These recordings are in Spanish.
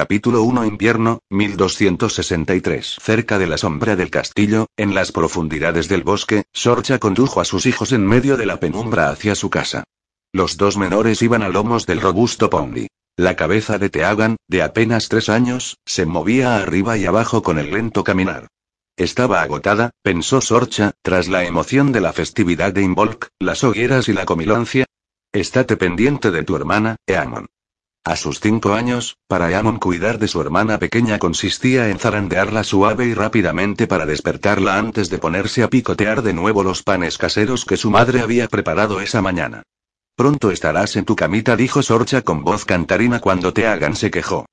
Capítulo 1 Invierno, 1263 Cerca de la sombra del castillo, en las profundidades del bosque, Sorcha condujo a sus hijos en medio de la penumbra hacia su casa. Los dos menores iban a lomos del robusto Pondi. La cabeza de Teagan, de apenas tres años, se movía arriba y abajo con el lento caminar. Estaba agotada, pensó Sorcha, tras la emoción de la festividad de Involk, las hogueras y la comilancia. Estate pendiente de tu hermana, Eamon. A sus cinco años, para Eamon cuidar de su hermana pequeña consistía en zarandearla suave y rápidamente para despertarla antes de ponerse a picotear de nuevo los panes caseros que su madre había preparado esa mañana. Pronto estarás en tu camita, dijo Sorcha con voz cantarina cuando te hagan se quejó.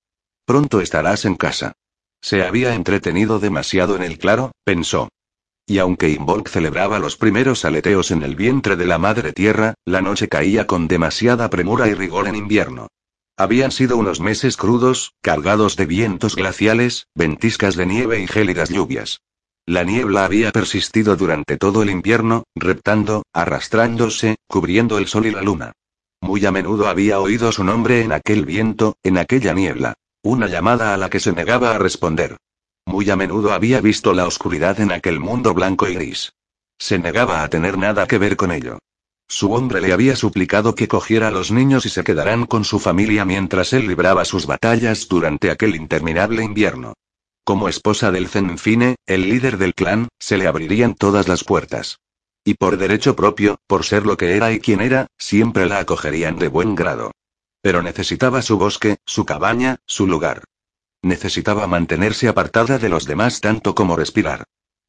Pronto estarás en casa. Se había entretenido demasiado en el claro, pensó. Y aunque Involk celebraba los primeros aleteos en el vientre de la madre tierra, la noche caía con demasiada premura y rigor en invierno. Habían sido unos meses crudos, cargados de vientos glaciales, ventiscas de nieve y gélidas lluvias. La niebla había persistido durante todo el invierno, reptando, arrastrándose, cubriendo el sol y la luna. Muy a menudo había oído su nombre en aquel viento, en aquella niebla. Una llamada a la que se negaba a responder. Muy a menudo había visto la oscuridad en aquel mundo blanco y gris. Se negaba a tener nada que ver con ello. Su hombre le había suplicado que cogiera a los niños y se quedaran con su familia mientras él libraba sus batallas durante aquel interminable invierno. Como esposa del Zenfine, el líder del clan, se le abrirían todas las puertas. Y por derecho propio, por ser lo que era y quien era, siempre la acogerían de buen grado. Pero necesitaba su bosque, su cabaña, su lugar. Necesitaba mantenerse apartada de los demás tanto como respirar.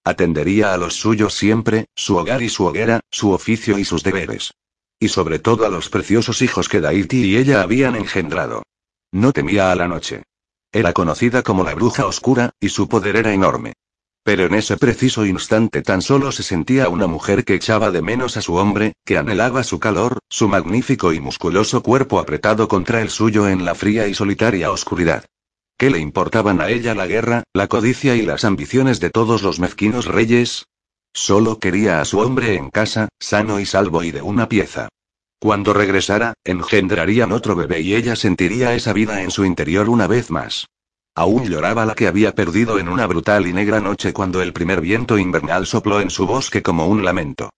Atendería a los suyos siempre, su hogar y su hoguera, su oficio y sus deberes. Y sobre todo a los preciosos hijos que Daiti y ella habían engendrado. No temía a la noche. Era conocida como la bruja oscura, y su poder era enorme. Pero en ese preciso instante tan solo se sentía una mujer que echaba de menos a su hombre, que anhelaba su calor, su magnífico y musculoso cuerpo apretado contra el suyo en la fría y solitaria oscuridad. ¿Qué le importaban a ella la guerra, la codicia y las ambiciones de todos los mezquinos reyes? Solo quería a su hombre en casa, sano y salvo y de una pieza. Cuando regresara, engendrarían otro bebé y ella sentiría esa vida en su interior una vez más. Aún lloraba la que había perdido en una brutal y negra noche cuando el primer viento invernal sopló en su bosque como un lamento.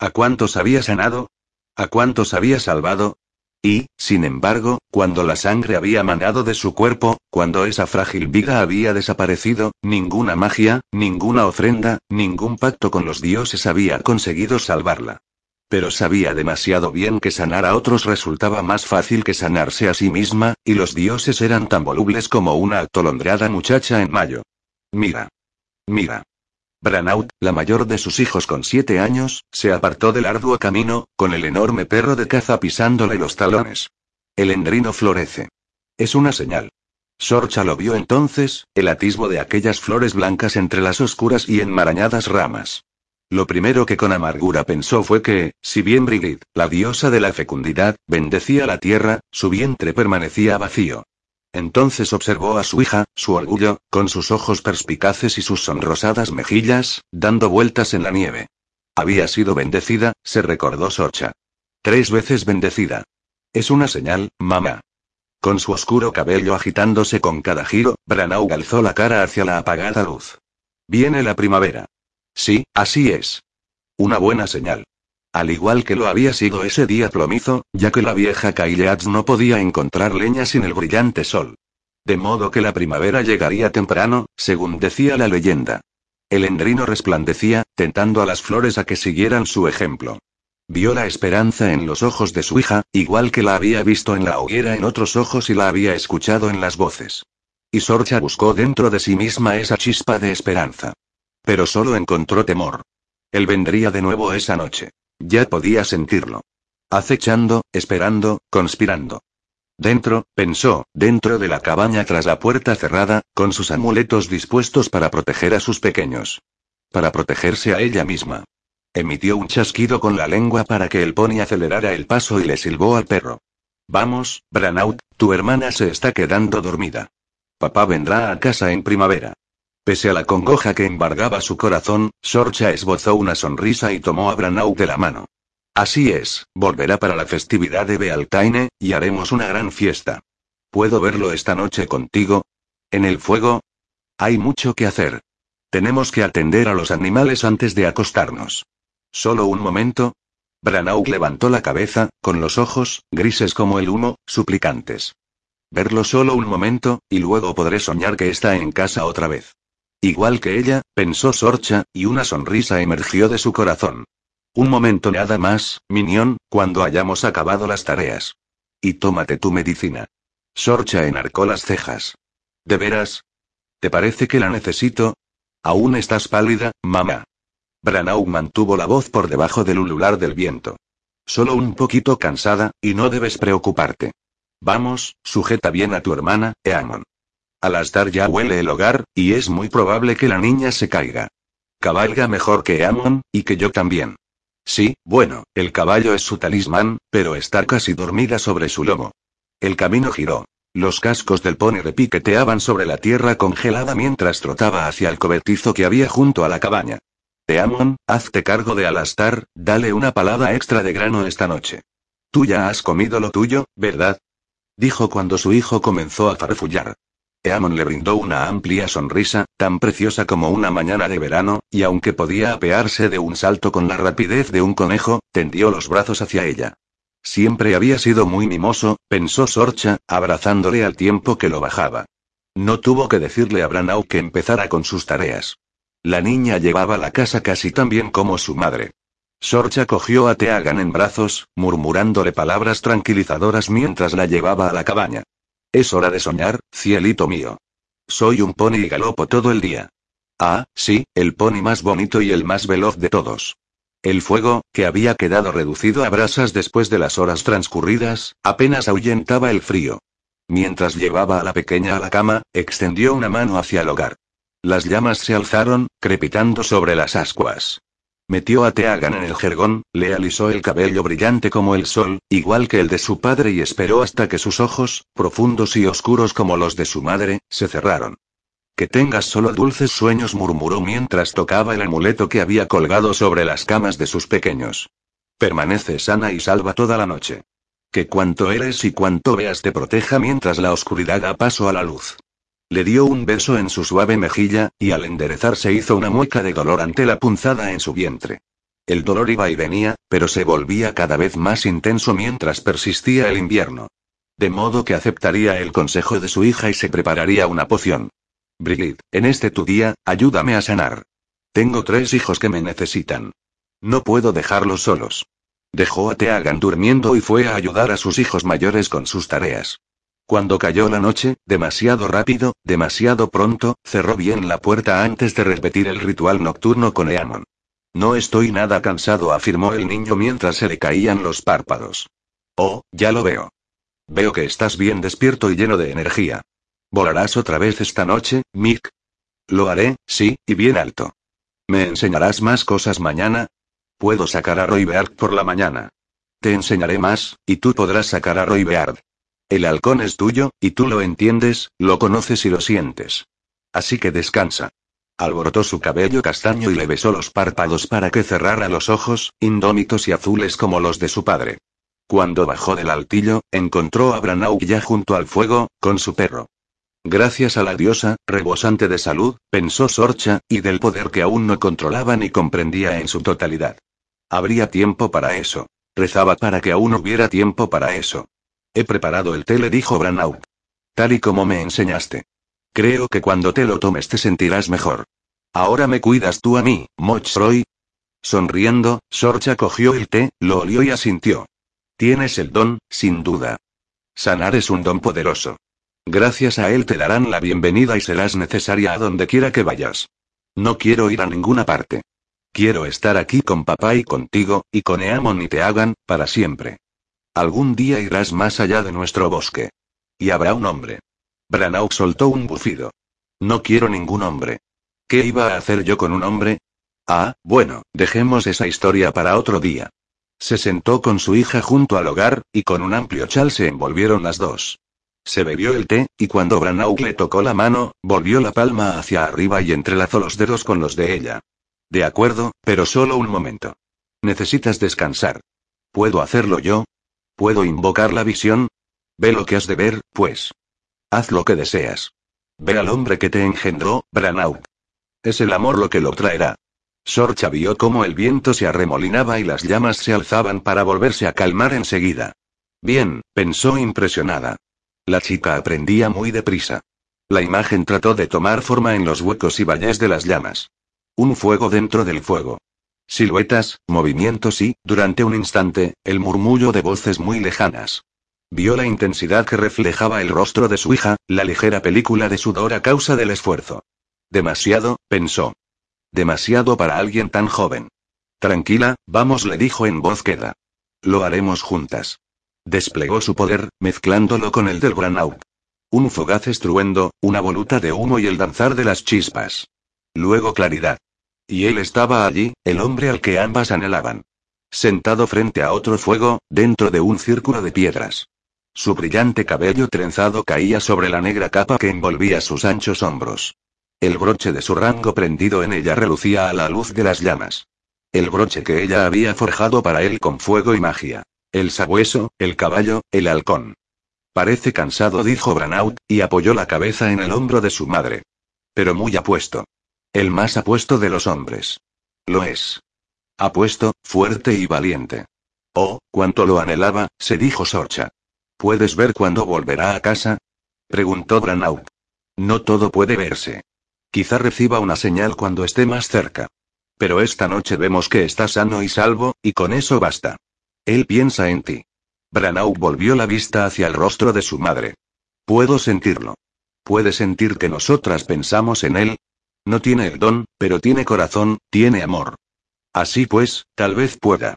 ¿A cuántos había sanado? ¿A cuántos había salvado? Y, sin embargo, cuando la sangre había manado de su cuerpo, cuando esa frágil viga había desaparecido, ninguna magia, ninguna ofrenda, ningún pacto con los dioses había conseguido salvarla. Pero sabía demasiado bien que sanar a otros resultaba más fácil que sanarse a sí misma, y los dioses eran tan volubles como una atolondrada muchacha en mayo. Mira. Mira. Branaut, la mayor de sus hijos con siete años, se apartó del arduo camino, con el enorme perro de caza pisándole los talones. El endrino florece. Es una señal. Sorcha lo vio entonces, el atisbo de aquellas flores blancas entre las oscuras y enmarañadas ramas. Lo primero que con amargura pensó fue que, si bien Brigid, la diosa de la fecundidad, bendecía la tierra, su vientre permanecía vacío. Entonces observó a su hija, su orgullo, con sus ojos perspicaces y sus sonrosadas mejillas, dando vueltas en la nieve. Había sido bendecida, se recordó Sorcha. Tres veces bendecida. Es una señal, mamá. Con su oscuro cabello agitándose con cada giro, Branau alzó la cara hacia la apagada luz. Viene la primavera. Sí, así es. Una buena señal. Al igual que lo había sido ese día plomizo, ya que la vieja Kaileats no podía encontrar leña sin el brillante sol. De modo que la primavera llegaría temprano, según decía la leyenda. El endrino resplandecía, tentando a las flores a que siguieran su ejemplo. Vio la esperanza en los ojos de su hija, igual que la había visto en la hoguera en otros ojos y la había escuchado en las voces. Y Sorcha buscó dentro de sí misma esa chispa de esperanza. Pero solo encontró temor. Él vendría de nuevo esa noche. Ya podía sentirlo. Acechando, esperando, conspirando. Dentro, pensó, dentro de la cabaña tras la puerta cerrada, con sus amuletos dispuestos para proteger a sus pequeños. Para protegerse a ella misma. Emitió un chasquido con la lengua para que el pony acelerara el paso y le silbó al perro. Vamos, Branaut, tu hermana se está quedando dormida. Papá vendrá a casa en primavera. Pese a la congoja que embargaba su corazón, Sorcha esbozó una sonrisa y tomó a Branau de la mano. Así es, volverá para la festividad de Bealtaine, y haremos una gran fiesta. ¿Puedo verlo esta noche contigo? ¿En el fuego? Hay mucho que hacer. Tenemos que atender a los animales antes de acostarnos. Solo un momento. Branagh levantó la cabeza, con los ojos, grises como el humo, suplicantes. Verlo solo un momento, y luego podré soñar que está en casa otra vez. Igual que ella, pensó Sorcha, y una sonrisa emergió de su corazón. Un momento nada más, Minión, cuando hayamos acabado las tareas. Y tómate tu medicina. Sorcha enarcó las cejas. ¿De veras? ¿Te parece que la necesito? Aún estás pálida, mamá. Branagh mantuvo la voz por debajo del ulular del viento. Solo un poquito cansada, y no debes preocuparte. Vamos, sujeta bien a tu hermana, Eamon. Alastar ya huele el hogar, y es muy probable que la niña se caiga. Cabalga mejor que Eamon, y que yo también. Sí, bueno, el caballo es su talismán, pero está casi dormida sobre su lomo. El camino giró. Los cascos del pony repiqueteaban sobre la tierra congelada mientras trotaba hacia el cobertizo que había junto a la cabaña. Teamon, hazte cargo de Alastar, dale una palada extra de grano esta noche. Tú ya has comido lo tuyo, ¿verdad? Dijo cuando su hijo comenzó a farfullar. Eamon le brindó una amplia sonrisa, tan preciosa como una mañana de verano, y aunque podía apearse de un salto con la rapidez de un conejo, tendió los brazos hacia ella. Siempre había sido muy mimoso, pensó Sorcha, abrazándole al tiempo que lo bajaba. No tuvo que decirle a Branau que empezara con sus tareas. La niña llevaba la casa casi tan bien como su madre. Sorcha cogió a Teagan en brazos, murmurándole palabras tranquilizadoras mientras la llevaba a la cabaña. Es hora de soñar, cielito mío. Soy un pony y galopo todo el día. Ah, sí, el pony más bonito y el más veloz de todos. El fuego, que había quedado reducido a brasas después de las horas transcurridas, apenas ahuyentaba el frío. Mientras llevaba a la pequeña a la cama, extendió una mano hacia el hogar. Las llamas se alzaron, crepitando sobre las ascuas. Metió a Teagan en el jergón, le alisó el cabello brillante como el sol, igual que el de su padre y esperó hasta que sus ojos, profundos y oscuros como los de su madre, se cerraron. Que tengas solo dulces sueños murmuró mientras tocaba el amuleto que había colgado sobre las camas de sus pequeños. Permanece sana y salva toda la noche. Que cuanto eres y cuanto veas te proteja mientras la oscuridad da paso a la luz. Le dio un beso en su suave mejilla, y al enderezarse hizo una mueca de dolor ante la punzada en su vientre. El dolor iba y venía, pero se volvía cada vez más intenso mientras persistía el invierno. De modo que aceptaría el consejo de su hija y se prepararía una poción. Brigitte, en este tu día, ayúdame a sanar. Tengo tres hijos que me necesitan. No puedo dejarlos solos. Dejó a Teagan durmiendo y fue a ayudar a sus hijos mayores con sus tareas. Cuando cayó la noche, demasiado rápido, demasiado pronto, cerró bien la puerta antes de repetir el ritual nocturno con Eamon. No estoy nada cansado, afirmó el niño mientras se le caían los párpados. Oh, ya lo veo. Veo que estás bien despierto y lleno de energía. ¿Volarás otra vez esta noche, Mick? Lo haré, sí, y bien alto. ¿Me enseñarás más cosas mañana? Puedo sacar a Roy Beard por la mañana. Te enseñaré más, y tú podrás sacar a Roy Beard. El halcón es tuyo, y tú lo entiendes, lo conoces y lo sientes. Así que descansa. Alborotó su cabello castaño y le besó los párpados para que cerrara los ojos, indómitos y azules como los de su padre. Cuando bajó del altillo, encontró a Branau ya junto al fuego, con su perro. Gracias a la diosa, rebosante de salud, pensó Sorcha, y del poder que aún no controlaba ni comprendía en su totalidad. Habría tiempo para eso. Rezaba para que aún hubiera tiempo para eso. He preparado el té, le dijo Branagh. Tal y como me enseñaste. Creo que cuando te lo tomes te sentirás mejor. Ahora me cuidas tú a mí, Mochroy. Sonriendo, Sorcha cogió el té, lo olió y asintió. Tienes el don, sin duda. Sanar es un don poderoso. Gracias a él te darán la bienvenida y serás necesaria a donde quiera que vayas. No quiero ir a ninguna parte. Quiero estar aquí con papá y contigo, y con Eamon y te hagan, para siempre. Algún día irás más allá de nuestro bosque. Y habrá un hombre. Branagh soltó un bufido. No quiero ningún hombre. ¿Qué iba a hacer yo con un hombre? Ah, bueno, dejemos esa historia para otro día. Se sentó con su hija junto al hogar, y con un amplio chal se envolvieron las dos. Se bebió el té, y cuando Branagh le tocó la mano, volvió la palma hacia arriba y entrelazó los dedos con los de ella. De acuerdo, pero solo un momento. Necesitas descansar. ¿Puedo hacerlo yo? ¿Puedo invocar la visión? Ve lo que has de ver, pues. Haz lo que deseas. Ve al hombre que te engendró, Branauk. Es el amor lo que lo traerá. Sorcha vio cómo el viento se arremolinaba y las llamas se alzaban para volverse a calmar enseguida. Bien, pensó impresionada. La chica aprendía muy deprisa. La imagen trató de tomar forma en los huecos y valles de las llamas. Un fuego dentro del fuego. Siluetas, movimientos y, durante un instante, el murmullo de voces muy lejanas. Vio la intensidad que reflejaba el rostro de su hija, la ligera película de sudor a causa del esfuerzo. Demasiado, pensó. Demasiado para alguien tan joven. Tranquila, vamos, le dijo en voz queda. Lo haremos juntas. Desplegó su poder, mezclándolo con el del Granauk. Un fogaz estruendo, una voluta de humo y el danzar de las chispas. Luego claridad. Y él estaba allí, el hombre al que ambas anhelaban. Sentado frente a otro fuego, dentro de un círculo de piedras. Su brillante cabello trenzado caía sobre la negra capa que envolvía sus anchos hombros. El broche de su rango prendido en ella relucía a la luz de las llamas. El broche que ella había forjado para él con fuego y magia. El sabueso, el caballo, el halcón. Parece cansado, dijo Branaut, y apoyó la cabeza en el hombro de su madre. Pero muy apuesto. El más apuesto de los hombres. Lo es. Apuesto, fuerte y valiente. Oh, cuánto lo anhelaba, se dijo Sorcha. ¿Puedes ver cuándo volverá a casa? preguntó Branaut. No todo puede verse. Quizá reciba una señal cuando esté más cerca. Pero esta noche vemos que está sano y salvo, y con eso basta. Él piensa en ti. Branaut volvió la vista hacia el rostro de su madre. Puedo sentirlo. ¿Puede sentir que nosotras pensamos en él? No tiene el don, pero tiene corazón, tiene amor. Así pues, tal vez pueda.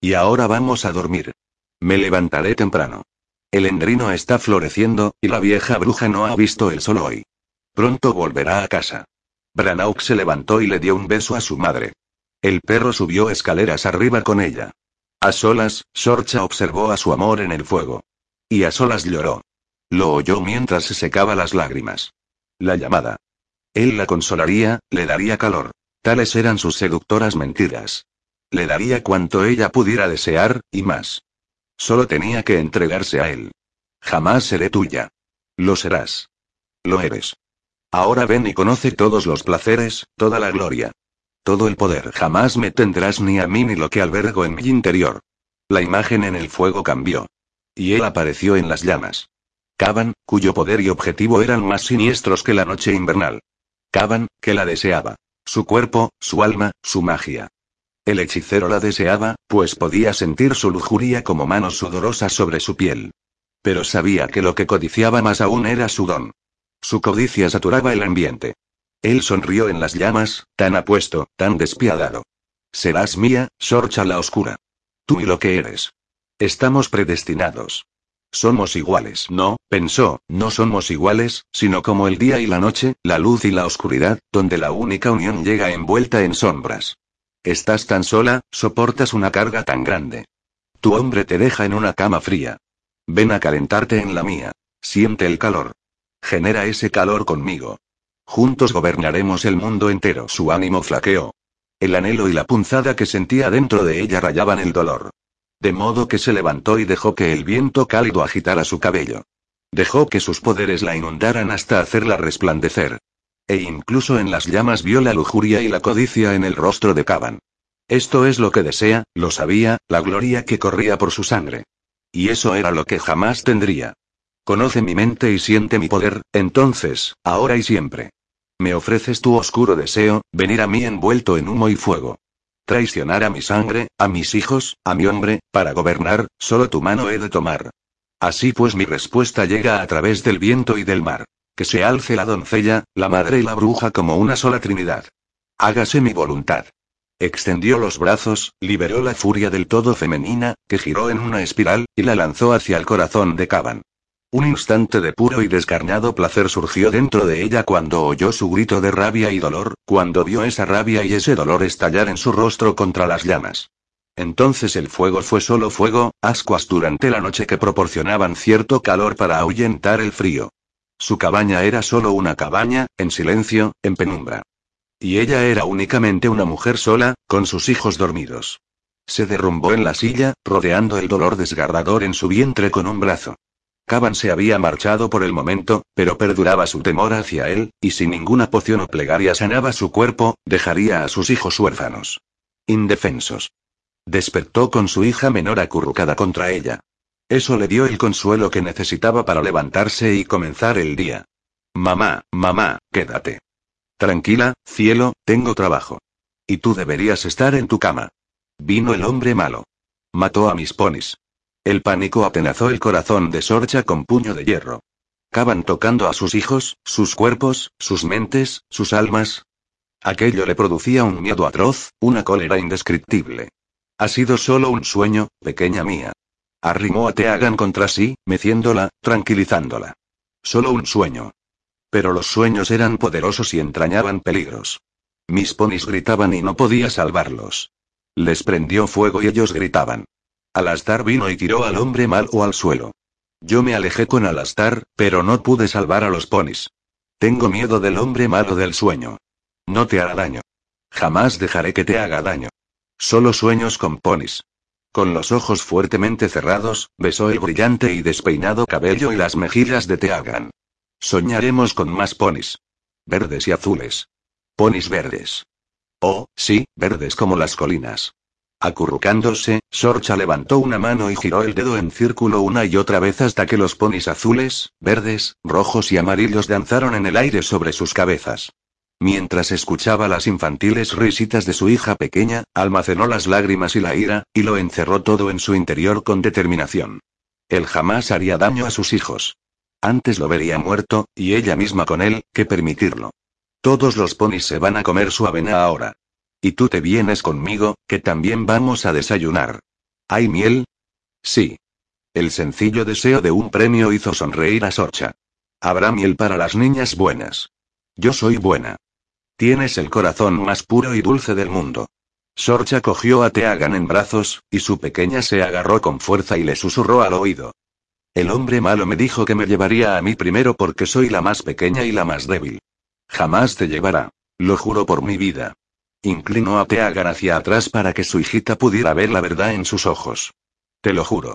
Y ahora vamos a dormir. Me levantaré temprano. El endrino está floreciendo, y la vieja bruja no ha visto el sol hoy. Pronto volverá a casa. Branauk se levantó y le dio un beso a su madre. El perro subió escaleras arriba con ella. A solas, Sorcha observó a su amor en el fuego. Y a solas lloró. Lo oyó mientras se secaba las lágrimas. La llamada. Él la consolaría, le daría calor. Tales eran sus seductoras mentiras. Le daría cuanto ella pudiera desear, y más. Solo tenía que entregarse a él. Jamás seré tuya. Lo serás. Lo eres. Ahora ven y conoce todos los placeres, toda la gloria. Todo el poder. Jamás me tendrás ni a mí ni lo que albergo en mi interior. La imagen en el fuego cambió. Y él apareció en las llamas. Caban, cuyo poder y objetivo eran más siniestros que la noche invernal. Que la deseaba. Su cuerpo, su alma, su magia. El hechicero la deseaba, pues podía sentir su lujuria como manos sudorosas sobre su piel. Pero sabía que lo que codiciaba más aún era su don. Su codicia saturaba el ambiente. Él sonrió en las llamas, tan apuesto, tan despiadado. Serás mía, Sorcha la oscura. Tú y lo que eres. Estamos predestinados. Somos iguales. No, pensó, no somos iguales, sino como el día y la noche, la luz y la oscuridad, donde la única unión llega envuelta en sombras. Estás tan sola, soportas una carga tan grande. Tu hombre te deja en una cama fría. Ven a calentarte en la mía. Siente el calor. Genera ese calor conmigo. Juntos gobernaremos el mundo entero. Su ánimo flaqueó. El anhelo y la punzada que sentía dentro de ella rayaban el dolor. De modo que se levantó y dejó que el viento cálido agitara su cabello. Dejó que sus poderes la inundaran hasta hacerla resplandecer. E incluso en las llamas vio la lujuria y la codicia en el rostro de Caban. Esto es lo que desea, lo sabía, la gloria que corría por su sangre. Y eso era lo que jamás tendría. Conoce mi mente y siente mi poder, entonces, ahora y siempre. Me ofreces tu oscuro deseo, venir a mí envuelto en humo y fuego. Traicionar a mi sangre, a mis hijos, a mi hombre, para gobernar, solo tu mano he de tomar. Así pues mi respuesta llega a través del viento y del mar. Que se alce la doncella, la madre y la bruja como una sola trinidad. Hágase mi voluntad. Extendió los brazos, liberó la furia del todo femenina, que giró en una espiral, y la lanzó hacia el corazón de Caban. Un instante de puro y descarnado placer surgió dentro de ella cuando oyó su grito de rabia y dolor, cuando vio esa rabia y ese dolor estallar en su rostro contra las llamas. Entonces el fuego fue solo fuego, ascuas durante la noche que proporcionaban cierto calor para ahuyentar el frío. Su cabaña era solo una cabaña, en silencio, en penumbra. Y ella era únicamente una mujer sola, con sus hijos dormidos. Se derrumbó en la silla, rodeando el dolor desgarrador en su vientre con un brazo. Caban se había marchado por el momento, pero perduraba su temor hacia él, y si ninguna poción o plegaria sanaba su cuerpo, dejaría a sus hijos huérfanos. Indefensos. Despertó con su hija menor acurrucada contra ella. Eso le dio el consuelo que necesitaba para levantarse y comenzar el día. Mamá, mamá, quédate. Tranquila, cielo, tengo trabajo. Y tú deberías estar en tu cama. Vino el hombre malo. Mató a mis ponis. El pánico atenazó el corazón de Sorcha con puño de hierro. Caban tocando a sus hijos, sus cuerpos, sus mentes, sus almas. Aquello le producía un miedo atroz, una cólera indescriptible. Ha sido solo un sueño, pequeña mía. Arrimó a Teagan contra sí, meciéndola, tranquilizándola. Solo un sueño. Pero los sueños eran poderosos y entrañaban peligros. Mis ponis gritaban y no podía salvarlos. Les prendió fuego y ellos gritaban. Alastar vino y tiró al hombre malo al suelo. Yo me alejé con Alastar, pero no pude salvar a los ponis. Tengo miedo del hombre malo del sueño. No te hará daño. Jamás dejaré que te haga daño. Solo sueños con ponis. Con los ojos fuertemente cerrados, besó el brillante y despeinado cabello y las mejillas de Teagan. Soñaremos con más ponis. Verdes y azules. Ponis verdes. Oh, sí, verdes como las colinas. Acurrucándose, Sorcha levantó una mano y giró el dedo en círculo una y otra vez hasta que los ponis azules, verdes, rojos y amarillos danzaron en el aire sobre sus cabezas. Mientras escuchaba las infantiles risitas de su hija pequeña, almacenó las lágrimas y la ira, y lo encerró todo en su interior con determinación. Él jamás haría daño a sus hijos. Antes lo vería muerto, y ella misma con él, que permitirlo. Todos los ponis se van a comer su avena ahora. Y tú te vienes conmigo, que también vamos a desayunar. ¿Hay miel? Sí. El sencillo deseo de un premio hizo sonreír a Sorcha. Habrá miel para las niñas buenas. Yo soy buena. Tienes el corazón más puro y dulce del mundo. Sorcha cogió a Teagan en brazos, y su pequeña se agarró con fuerza y le susurró al oído. El hombre malo me dijo que me llevaría a mí primero porque soy la más pequeña y la más débil. Jamás te llevará. Lo juro por mi vida. Inclinó a Teagan hacia atrás para que su hijita pudiera ver la verdad en sus ojos. Te lo juro.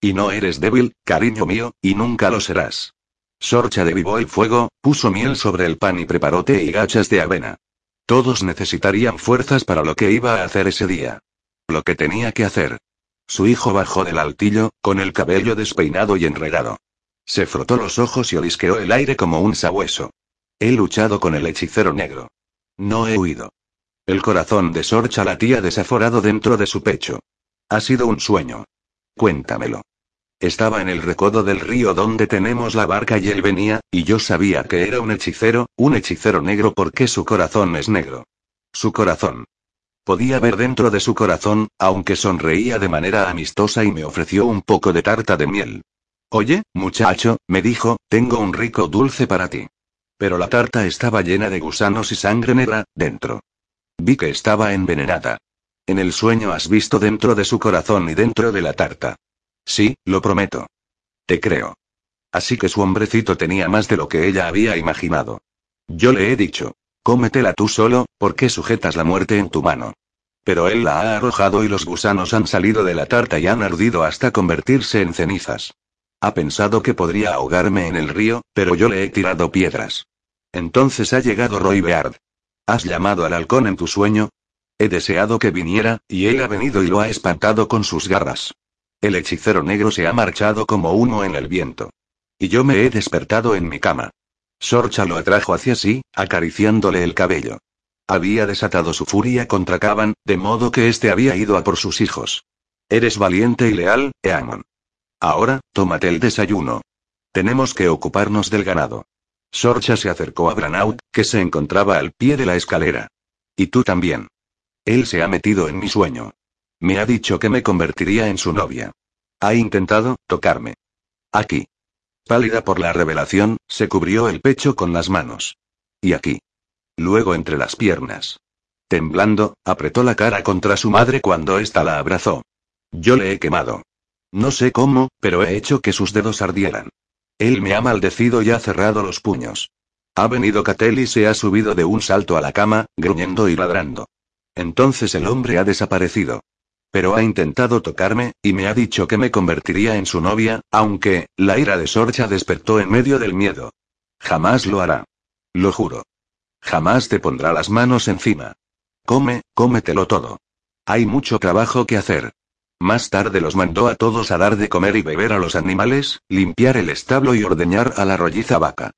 Y no eres débil, cariño mío, y nunca lo serás. Sorcha devivó el fuego, puso miel sobre el pan y preparó té y gachas de avena. Todos necesitarían fuerzas para lo que iba a hacer ese día. Lo que tenía que hacer. Su hijo bajó del altillo, con el cabello despeinado y enredado. Se frotó los ojos y olisqueó el aire como un sabueso. He luchado con el hechicero negro. No he huido. El corazón de Sorcha latía desaforado dentro de su pecho. Ha sido un sueño. Cuéntamelo. Estaba en el recodo del río donde tenemos la barca y él venía, y yo sabía que era un hechicero, un hechicero negro porque su corazón es negro. Su corazón. Podía ver dentro de su corazón, aunque sonreía de manera amistosa y me ofreció un poco de tarta de miel. Oye, muchacho, me dijo, tengo un rico dulce para ti. Pero la tarta estaba llena de gusanos y sangre negra, dentro. Vi que estaba envenenada. En el sueño has visto dentro de su corazón y dentro de la tarta. Sí, lo prometo. Te creo. Así que su hombrecito tenía más de lo que ella había imaginado. Yo le he dicho, cómetela tú solo, porque sujetas la muerte en tu mano. Pero él la ha arrojado y los gusanos han salido de la tarta y han ardido hasta convertirse en cenizas. Ha pensado que podría ahogarme en el río, pero yo le he tirado piedras. Entonces ha llegado Roy Beard. ¿Has llamado al halcón en tu sueño? He deseado que viniera, y él ha venido y lo ha espantado con sus garras. El hechicero negro se ha marchado como humo en el viento. Y yo me he despertado en mi cama. Sorcha lo atrajo hacia sí, acariciándole el cabello. Había desatado su furia contra Caban, de modo que éste había ido a por sus hijos. Eres valiente y leal, Eamon. Ahora, tómate el desayuno. Tenemos que ocuparnos del ganado. Sorcha se acercó a Branaut, que se encontraba al pie de la escalera. Y tú también. Él se ha metido en mi sueño. Me ha dicho que me convertiría en su novia. Ha intentado tocarme. Aquí. Pálida por la revelación, se cubrió el pecho con las manos. Y aquí. Luego entre las piernas. Temblando, apretó la cara contra su madre cuando ésta la abrazó. Yo le he quemado. No sé cómo, pero he hecho que sus dedos ardieran. Él me ha maldecido y ha cerrado los puños. Ha venido Catel y se ha subido de un salto a la cama, gruñendo y ladrando. Entonces el hombre ha desaparecido. Pero ha intentado tocarme, y me ha dicho que me convertiría en su novia, aunque, la ira de Sorcha despertó en medio del miedo. Jamás lo hará. Lo juro. Jamás te pondrá las manos encima. Come, cómetelo todo. Hay mucho trabajo que hacer. Más tarde los mandó a todos a dar de comer y beber a los animales, limpiar el establo y ordeñar a la rolliza vaca.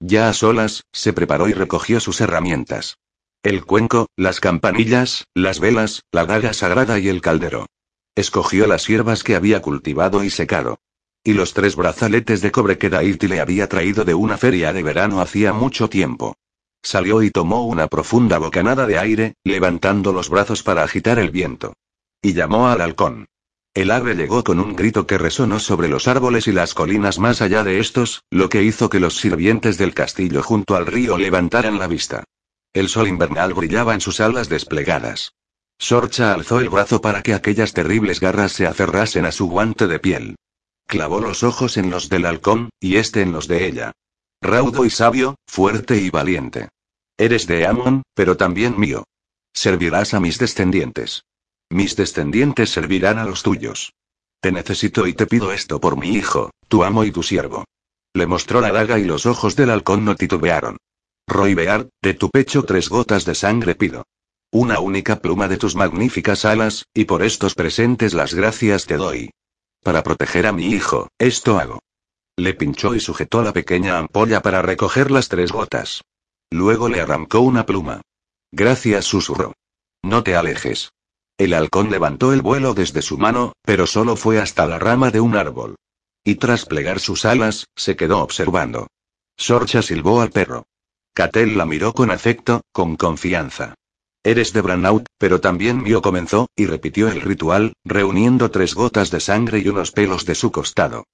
Ya a solas, se preparó y recogió sus herramientas. El cuenco, las campanillas, las velas, la daga sagrada y el caldero. Escogió las hierbas que había cultivado y secado. Y los tres brazaletes de cobre que Daiti le había traído de una feria de verano hacía mucho tiempo. Salió y tomó una profunda bocanada de aire, levantando los brazos para agitar el viento. Y llamó al halcón. El ave llegó con un grito que resonó sobre los árboles y las colinas más allá de estos, lo que hizo que los sirvientes del castillo junto al río levantaran la vista. El sol invernal brillaba en sus alas desplegadas. Sorcha alzó el brazo para que aquellas terribles garras se aferrasen a su guante de piel. Clavó los ojos en los del halcón, y este en los de ella. Raudo y sabio, fuerte y valiente. Eres de Amon, pero también mío. Servirás a mis descendientes. Mis descendientes servirán a los tuyos. Te necesito y te pido esto por mi hijo, tu amo y tu siervo. Le mostró la daga y los ojos del halcón no titubearon. Roy de tu pecho tres gotas de sangre pido. Una única pluma de tus magníficas alas, y por estos presentes las gracias te doy. Para proteger a mi hijo, esto hago. Le pinchó y sujetó la pequeña ampolla para recoger las tres gotas. Luego le arrancó una pluma. Gracias, susurró. No te alejes. El halcón levantó el vuelo desde su mano, pero solo fue hasta la rama de un árbol. Y tras plegar sus alas, se quedó observando. Sorcha silbó al perro. Catel la miró con afecto, con confianza. Eres de Branaut, pero también mío comenzó, y repitió el ritual, reuniendo tres gotas de sangre y unos pelos de su costado.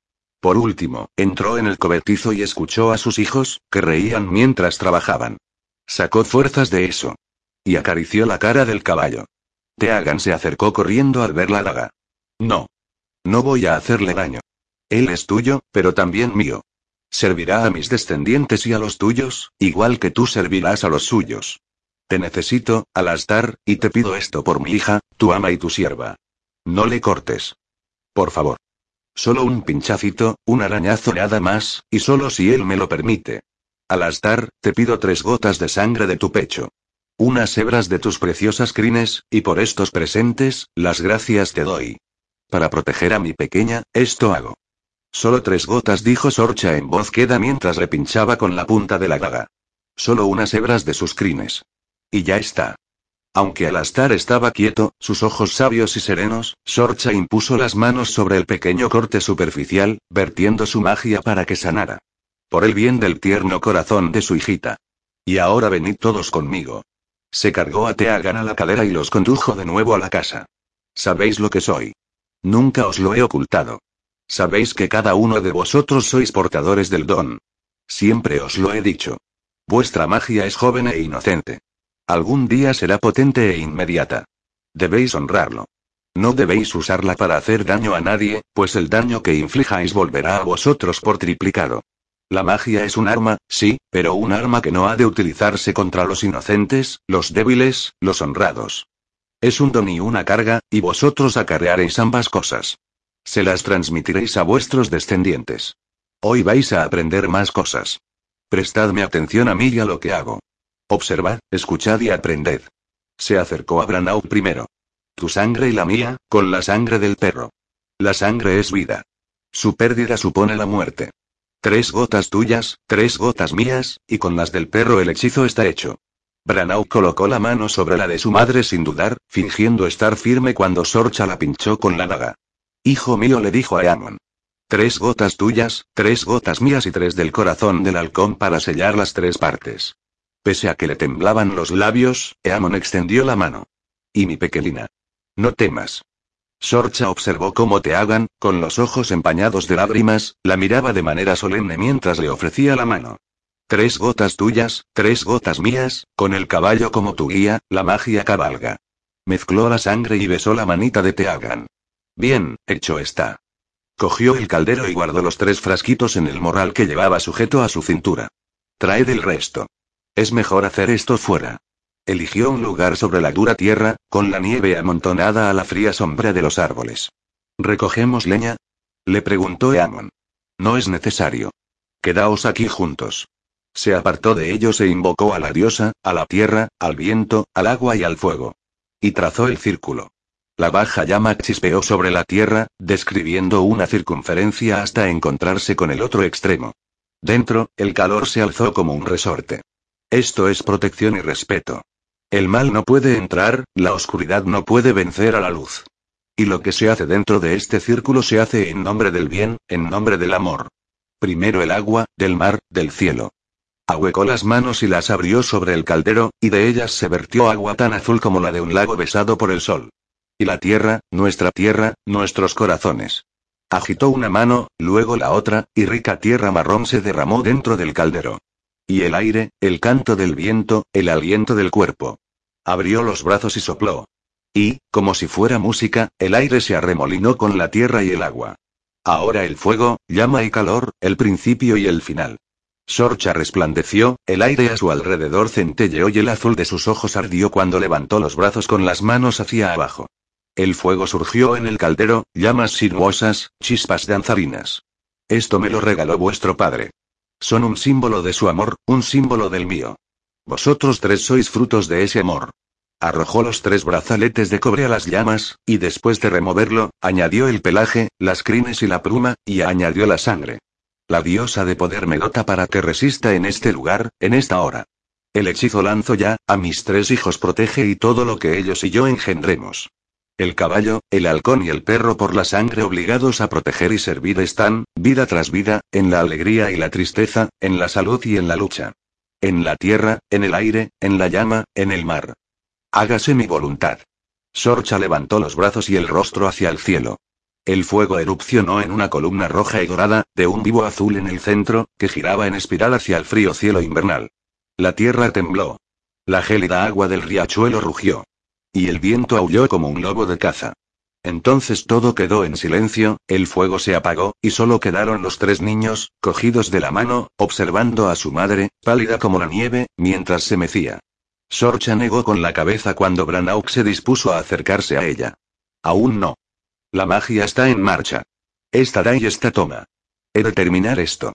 Por último, entró en el cobertizo y escuchó a sus hijos, que reían mientras trabajaban. Sacó fuerzas de eso. Y acarició la cara del caballo. Teagan se acercó corriendo al ver la daga. No. No voy a hacerle daño. Él es tuyo, pero también mío. Servirá a mis descendientes y a los tuyos, igual que tú servirás a los suyos. Te necesito, Alastar, y te pido esto por mi hija, tu ama y tu sierva. No le cortes. Por favor. Solo un pinchacito, un arañazo nada más, y solo si él me lo permite. Alastar, te pido tres gotas de sangre de tu pecho. Unas hebras de tus preciosas crines, y por estos presentes, las gracias te doy. Para proteger a mi pequeña, esto hago. Solo tres gotas, dijo Sorcha en voz queda mientras le pinchaba con la punta de la daga. Solo unas hebras de sus crines. Y ya está. Aunque Alastar estaba quieto, sus ojos sabios y serenos, Sorcha impuso las manos sobre el pequeño corte superficial, vertiendo su magia para que sanara. Por el bien del tierno corazón de su hijita. Y ahora venid todos conmigo. Se cargó a Teagan la cadera y los condujo de nuevo a la casa. Sabéis lo que soy. Nunca os lo he ocultado. Sabéis que cada uno de vosotros sois portadores del don. Siempre os lo he dicho. Vuestra magia es joven e inocente. Algún día será potente e inmediata. Debéis honrarlo. No debéis usarla para hacer daño a nadie, pues el daño que inflijáis volverá a vosotros por triplicado. La magia es un arma, sí, pero un arma que no ha de utilizarse contra los inocentes, los débiles, los honrados. Es un don y una carga, y vosotros acarrearéis ambas cosas. Se las transmitiréis a vuestros descendientes. Hoy vais a aprender más cosas. Prestadme atención a mí y a lo que hago. Observad, escuchad y aprended. Se acercó a Branau primero. Tu sangre y la mía, con la sangre del perro. La sangre es vida. Su pérdida supone la muerte. Tres gotas tuyas, tres gotas mías, y con las del perro el hechizo está hecho. Branau colocó la mano sobre la de su madre sin dudar, fingiendo estar firme cuando Sorcha la pinchó con la daga. Hijo mío le dijo a Eamon. Tres gotas tuyas, tres gotas mías y tres del corazón del halcón para sellar las tres partes. Pese a que le temblaban los labios, Eamon extendió la mano. Y mi pequeñina. No temas. Sorcha observó cómo Teagan, con los ojos empañados de lágrimas, la miraba de manera solemne mientras le ofrecía la mano. Tres gotas tuyas, tres gotas mías, con el caballo como tu guía, la magia cabalga. Mezcló la sangre y besó la manita de Teagan. Bien, hecho está. Cogió el caldero y guardó los tres frasquitos en el morral que llevaba sujeto a su cintura. Traed el resto. Es mejor hacer esto fuera. Eligió un lugar sobre la dura tierra, con la nieve amontonada a la fría sombra de los árboles. ¿Recogemos leña? Le preguntó Eamon. No es necesario. Quedaos aquí juntos. Se apartó de ellos e invocó a la diosa, a la tierra, al viento, al agua y al fuego. Y trazó el círculo. La baja llama chispeó sobre la tierra, describiendo una circunferencia hasta encontrarse con el otro extremo. Dentro, el calor se alzó como un resorte. Esto es protección y respeto. El mal no puede entrar, la oscuridad no puede vencer a la luz. Y lo que se hace dentro de este círculo se hace en nombre del bien, en nombre del amor. Primero el agua, del mar, del cielo. Ahuecó las manos y las abrió sobre el caldero, y de ellas se vertió agua tan azul como la de un lago besado por el sol. Y la tierra, nuestra tierra, nuestros corazones. Agitó una mano, luego la otra, y rica tierra marrón se derramó dentro del caldero. Y el aire, el canto del viento, el aliento del cuerpo. Abrió los brazos y sopló. Y, como si fuera música, el aire se arremolinó con la tierra y el agua. Ahora el fuego, llama y calor, el principio y el final. Sorcha resplandeció, el aire a su alrededor centelleó y el azul de sus ojos ardió cuando levantó los brazos con las manos hacia abajo. El fuego surgió en el caldero, llamas sinuosas, chispas danzarinas. Esto me lo regaló vuestro padre. Son un símbolo de su amor, un símbolo del mío. Vosotros tres sois frutos de ese amor. Arrojó los tres brazaletes de cobre a las llamas, y después de removerlo, añadió el pelaje, las crines y la pluma, y añadió la sangre. La diosa de poder me dota para que resista en este lugar, en esta hora. El hechizo lanzo ya, a mis tres hijos protege y todo lo que ellos y yo engendremos. El caballo, el halcón y el perro por la sangre obligados a proteger y servir están, vida tras vida, en la alegría y la tristeza, en la salud y en la lucha. En la tierra, en el aire, en la llama, en el mar. Hágase mi voluntad. Sorcha levantó los brazos y el rostro hacia el cielo. El fuego erupcionó en una columna roja y dorada, de un vivo azul en el centro, que giraba en espiral hacia el frío cielo invernal. La tierra tembló. La gélida agua del riachuelo rugió. Y el viento aulló como un lobo de caza. Entonces todo quedó en silencio, el fuego se apagó, y solo quedaron los tres niños, cogidos de la mano, observando a su madre, pálida como la nieve, mientras se mecía. Sorcha negó con la cabeza cuando Branauk se dispuso a acercarse a ella. Aún no. La magia está en marcha. Esta da y esta toma. He de terminar esto.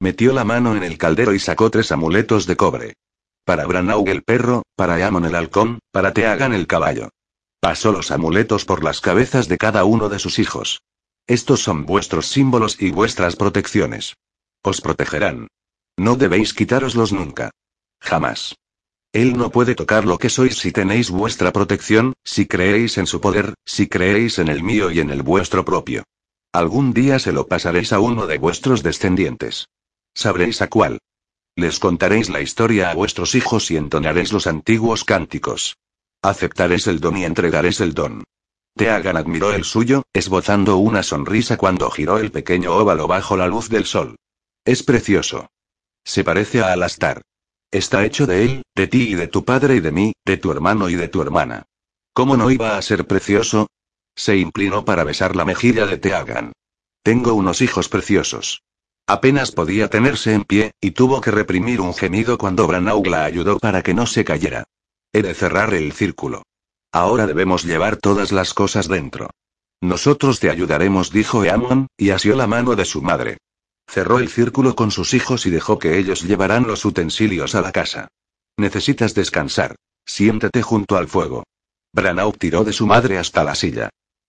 Metió la mano en el caldero y sacó tres amuletos de cobre. Para Branaug el perro, para Amon el halcón, para Teagan el caballo. Pasó los amuletos por las cabezas de cada uno de sus hijos. Estos son vuestros símbolos y vuestras protecciones. Os protegerán. No debéis quitároslos nunca. Jamás. Él no puede tocar lo que sois si tenéis vuestra protección, si creéis en su poder, si creéis en el mío y en el vuestro propio. Algún día se lo pasaréis a uno de vuestros descendientes. Sabréis a cuál. Les contaréis la historia a vuestros hijos y entonaréis los antiguos cánticos. Aceptaréis el don y entregaréis el don. Teagan admiró el suyo, esbozando una sonrisa cuando giró el pequeño óvalo bajo la luz del sol. Es precioso. Se parece a Alastar. Está hecho de él, de ti y de tu padre y de mí, de tu hermano y de tu hermana. ¿Cómo no iba a ser precioso? Se inclinó para besar la mejilla de Teagan. Tengo unos hijos preciosos. Apenas podía tenerse en pie, y tuvo que reprimir un gemido cuando Branaug la ayudó para que no se cayera. He de cerrar el círculo. Ahora debemos llevar todas las cosas dentro. Nosotros te ayudaremos, dijo Eamon, y asió la mano de su madre. Cerró el círculo con sus hijos y dejó que ellos llevaran los utensilios a la casa. Necesitas descansar. Siéntate junto al fuego. Branau tiró de su madre hasta la silla.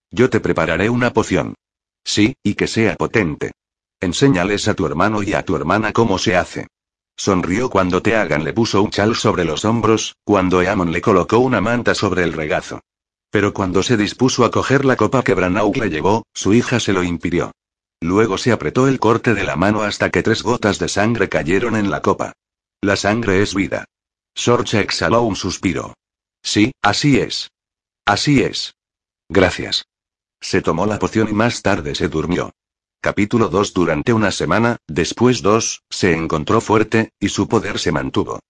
Yo te prepararé una poción. Sí, y que sea potente. Enséñales a tu hermano y a tu hermana cómo se hace. Sonrió cuando Teagan le puso un chal sobre los hombros, cuando Eamon le colocó una manta sobre el regazo. Pero cuando se dispuso a coger la copa que Branau le llevó, su hija se lo impidió. Luego se apretó el corte de la mano hasta que tres gotas de sangre cayeron en la copa. La sangre es vida. Sorcha exhaló un suspiro. Sí, así es. Así es. Gracias. Se tomó la poción y más tarde se durmió. Capítulo 2 Durante una semana, después dos, se encontró fuerte, y su poder se mantuvo.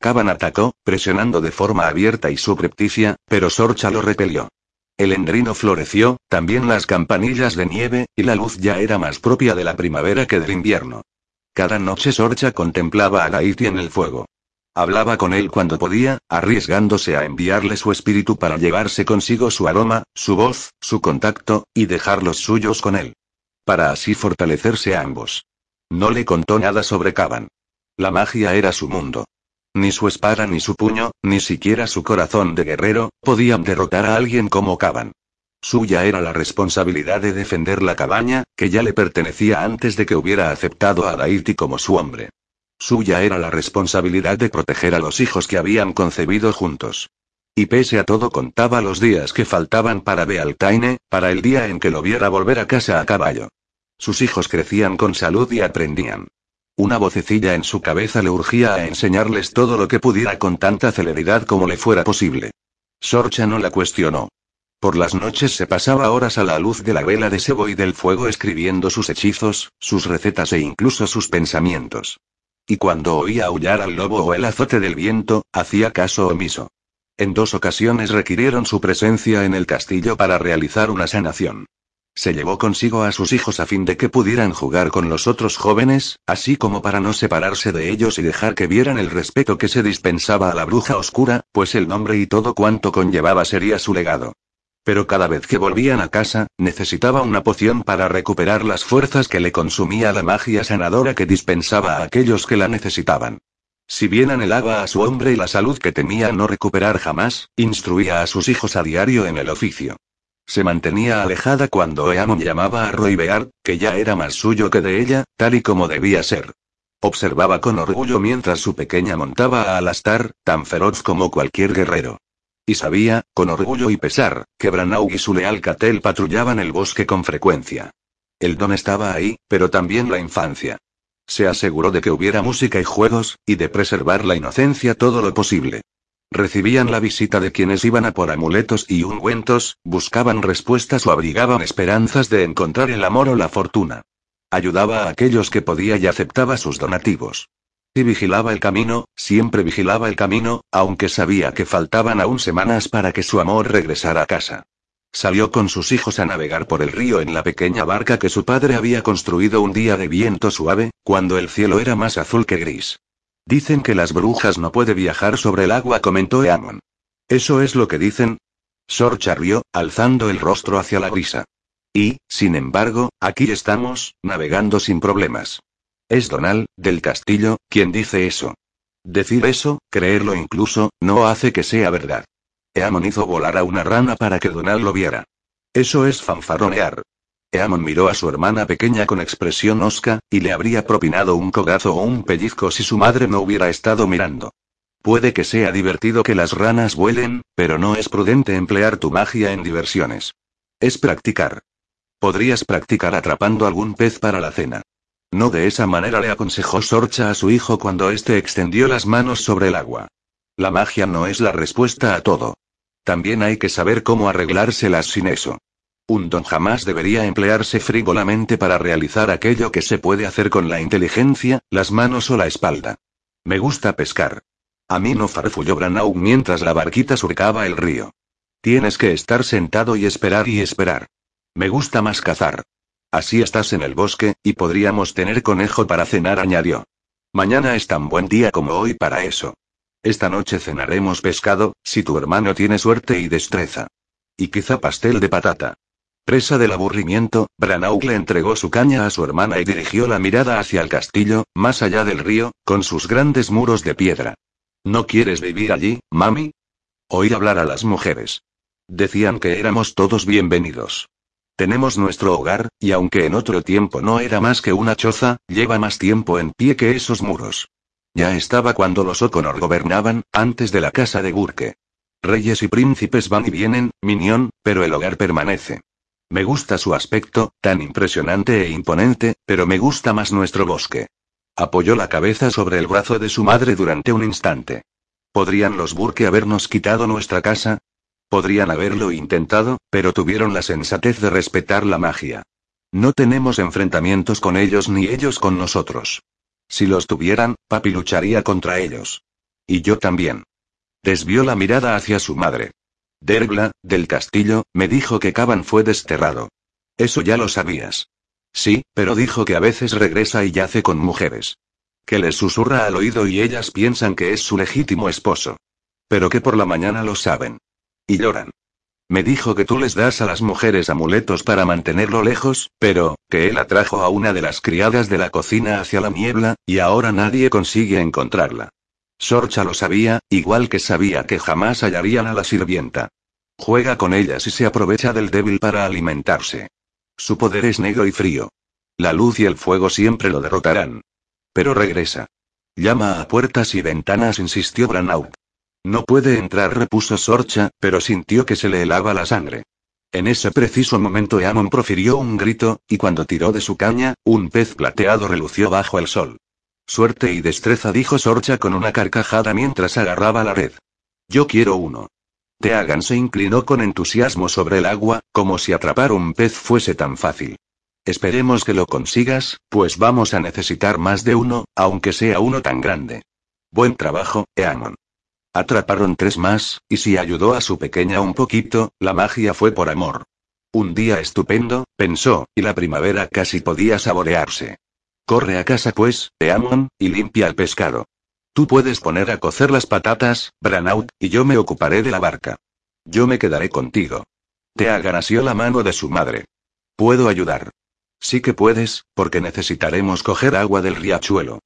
Caban atacó, presionando de forma abierta y subrepticia, pero Sorcha lo repelió. El endrino floreció, también las campanillas de nieve, y la luz ya era más propia de la primavera que del invierno. Cada noche Sorcha contemplaba a Gaiti en el fuego. Hablaba con él cuando podía, arriesgándose a enviarle su espíritu para llevarse consigo su aroma, su voz, su contacto, y dejar los suyos con él. Para así fortalecerse ambos. No le contó nada sobre Caban. La magia era su mundo. Ni su espada ni su puño, ni siquiera su corazón de guerrero, podían derrotar a alguien como Caban. Suya era la responsabilidad de defender la cabaña, que ya le pertenecía antes de que hubiera aceptado a Daiti como su hombre. Suya era la responsabilidad de proteger a los hijos que habían concebido juntos. Y pese a todo contaba los días que faltaban para Bealtaine, para el día en que lo viera volver a casa a caballo. Sus hijos crecían con salud y aprendían. Una vocecilla en su cabeza le urgía a enseñarles todo lo que pudiera con tanta celeridad como le fuera posible. Sorcha no la cuestionó. Por las noches se pasaba horas a la luz de la vela de sebo y del fuego escribiendo sus hechizos, sus recetas e incluso sus pensamientos. Y cuando oía aullar al lobo o el azote del viento, hacía caso omiso. En dos ocasiones requirieron su presencia en el castillo para realizar una sanación. Se llevó consigo a sus hijos a fin de que pudieran jugar con los otros jóvenes, así como para no separarse de ellos y dejar que vieran el respeto que se dispensaba a la bruja oscura, pues el nombre y todo cuanto conllevaba sería su legado. Pero cada vez que volvían a casa, necesitaba una poción para recuperar las fuerzas que le consumía la magia sanadora que dispensaba a aquellos que la necesitaban. Si bien anhelaba a su hombre y la salud que temía no recuperar jamás, instruía a sus hijos a diario en el oficio. Se mantenía alejada cuando Eamon llamaba a Roy Beard, que ya era más suyo que de ella, tal y como debía ser. Observaba con orgullo mientras su pequeña montaba a Alastar, tan feroz como cualquier guerrero. Y sabía, con orgullo y pesar, que Branau y su leal Catel patrullaban el bosque con frecuencia. El don estaba ahí, pero también la infancia. Se aseguró de que hubiera música y juegos, y de preservar la inocencia todo lo posible. Recibían la visita de quienes iban a por amuletos y ungüentos, buscaban respuestas o abrigaban esperanzas de encontrar el amor o la fortuna. Ayudaba a aquellos que podía y aceptaba sus donativos. Y vigilaba el camino, siempre vigilaba el camino, aunque sabía que faltaban aún semanas para que su amor regresara a casa. Salió con sus hijos a navegar por el río en la pequeña barca que su padre había construido un día de viento suave, cuando el cielo era más azul que gris. Dicen que las brujas no puede viajar sobre el agua, comentó Eamon. ¿Eso es lo que dicen? Sorcha rió, alzando el rostro hacia la brisa. Y, sin embargo, aquí estamos, navegando sin problemas. Es Donal, del castillo, quien dice eso. Decir eso, creerlo incluso, no hace que sea verdad. Eamon hizo volar a una rana para que Donal lo viera. Eso es fanfaronear. Eamon miró a su hermana pequeña con expresión osca, y le habría propinado un cogazo o un pellizco si su madre no hubiera estado mirando. Puede que sea divertido que las ranas vuelen, pero no es prudente emplear tu magia en diversiones. Es practicar. Podrías practicar atrapando algún pez para la cena. No de esa manera le aconsejó Sorcha a su hijo cuando éste extendió las manos sobre el agua. La magia no es la respuesta a todo. También hay que saber cómo arreglárselas sin eso. Un don jamás debería emplearse frívolamente para realizar aquello que se puede hacer con la inteligencia, las manos o la espalda. Me gusta pescar. A mí no farfulló Branau mientras la barquita surcaba el río. Tienes que estar sentado y esperar y esperar. Me gusta más cazar. Así estás en el bosque, y podríamos tener conejo para cenar, añadió. Mañana es tan buen día como hoy para eso. Esta noche cenaremos pescado, si tu hermano tiene suerte y destreza. Y quizá pastel de patata. Presa del aburrimiento, Branagh le entregó su caña a su hermana y dirigió la mirada hacia el castillo, más allá del río, con sus grandes muros de piedra. ¿No quieres vivir allí, mami? Oí hablar a las mujeres. Decían que éramos todos bienvenidos. Tenemos nuestro hogar, y aunque en otro tiempo no era más que una choza, lleva más tiempo en pie que esos muros. Ya estaba cuando los O'Connor gobernaban, antes de la casa de Burke. Reyes y príncipes van y vienen, minión, pero el hogar permanece. Me gusta su aspecto, tan impresionante e imponente, pero me gusta más nuestro bosque. Apoyó la cabeza sobre el brazo de su madre durante un instante. ¿Podrían los Burke habernos quitado nuestra casa? Podrían haberlo intentado, pero tuvieron la sensatez de respetar la magia. No tenemos enfrentamientos con ellos ni ellos con nosotros. Si los tuvieran, papi lucharía contra ellos. Y yo también. Desvió la mirada hacia su madre. Dergla, del castillo, me dijo que Caban fue desterrado. Eso ya lo sabías. Sí, pero dijo que a veces regresa y yace con mujeres. Que les susurra al oído y ellas piensan que es su legítimo esposo. Pero que por la mañana lo saben. Y lloran. Me dijo que tú les das a las mujeres amuletos para mantenerlo lejos, pero, que él atrajo a una de las criadas de la cocina hacia la niebla, y ahora nadie consigue encontrarla. Sorcha lo sabía, igual que sabía que jamás hallarían a la sirvienta. Juega con ellas y se aprovecha del débil para alimentarse. Su poder es negro y frío. La luz y el fuego siempre lo derrotarán. Pero regresa. Llama a puertas y ventanas, insistió Branaut. No puede entrar, repuso Sorcha, pero sintió que se le helaba la sangre. En ese preciso momento Eamon profirió un grito, y cuando tiró de su caña, un pez plateado relució bajo el sol. Suerte y destreza, dijo Sorcha con una carcajada mientras agarraba la red. Yo quiero uno. Teagan se inclinó con entusiasmo sobre el agua, como si atrapar un pez fuese tan fácil. Esperemos que lo consigas, pues vamos a necesitar más de uno, aunque sea uno tan grande. Buen trabajo, Eamon. Atraparon tres más, y si ayudó a su pequeña un poquito, la magia fue por amor. Un día estupendo, pensó, y la primavera casi podía saborearse. Corre a casa pues, Eamon, y limpia el pescado. Tú puedes poner a cocer las patatas, Branaut, y yo me ocuparé de la barca. Yo me quedaré contigo. Te aganasió la mano de su madre. Puedo ayudar. Sí que puedes, porque necesitaremos coger agua del riachuelo.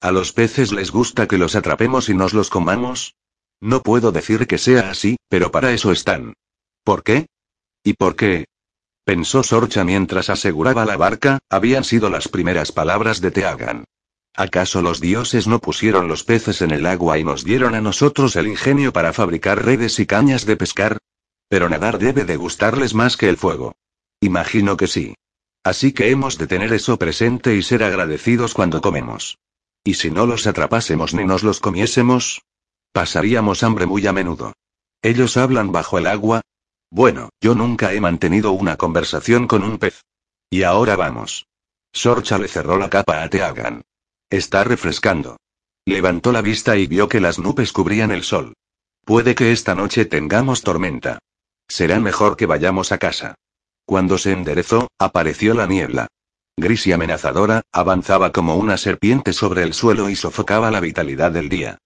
¿A los peces les gusta que los atrapemos y nos los comamos? No puedo decir que sea así, pero para eso están. ¿Por qué? ¿Y por qué? Pensó Sorcha mientras aseguraba la barca, habían sido las primeras palabras de Teagan. ¿Acaso los dioses no pusieron los peces en el agua y nos dieron a nosotros el ingenio para fabricar redes y cañas de pescar? Pero nadar debe de gustarles más que el fuego. Imagino que sí. Así que hemos de tener eso presente y ser agradecidos cuando comemos. ¿Y si no los atrapásemos ni nos los comiésemos? Pasaríamos hambre muy a menudo. ¿Ellos hablan bajo el agua? Bueno, yo nunca he mantenido una conversación con un pez. Y ahora vamos. Sorcha le cerró la capa a Teagan. Está refrescando. Levantó la vista y vio que las nubes cubrían el sol. Puede que esta noche tengamos tormenta. Será mejor que vayamos a casa. Cuando se enderezó, apareció la niebla. Gris y amenazadora, avanzaba como una serpiente sobre el suelo y sofocaba la vitalidad del día.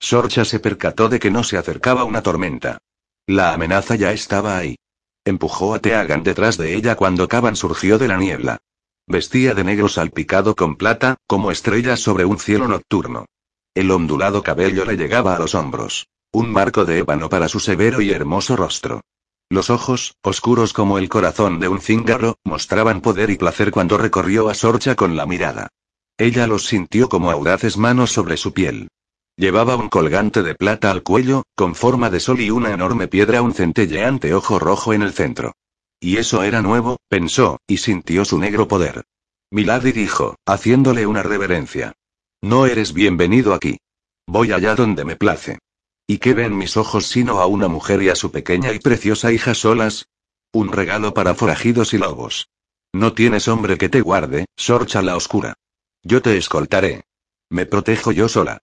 Sorcha se percató de que no se acercaba una tormenta. La amenaza ya estaba ahí. Empujó a Teagan detrás de ella cuando Caban surgió de la niebla. Vestía de negro salpicado con plata, como estrellas sobre un cielo nocturno. El ondulado cabello le llegaba a los hombros. Un marco de ébano para su severo y hermoso rostro. Los ojos, oscuros como el corazón de un cíngaro, mostraban poder y placer cuando recorrió a Sorcha con la mirada. Ella los sintió como audaces manos sobre su piel. Llevaba un colgante de plata al cuello, con forma de sol y una enorme piedra, un centelleante ojo rojo en el centro. Y eso era nuevo, pensó, y sintió su negro poder. Milady dijo, haciéndole una reverencia. No eres bienvenido aquí. Voy allá donde me place. ¿Y qué ven mis ojos sino a una mujer y a su pequeña y preciosa hija solas? Un regalo para forajidos y lobos. No tienes hombre que te guarde, sorcha la oscura. Yo te escoltaré. Me protejo yo sola.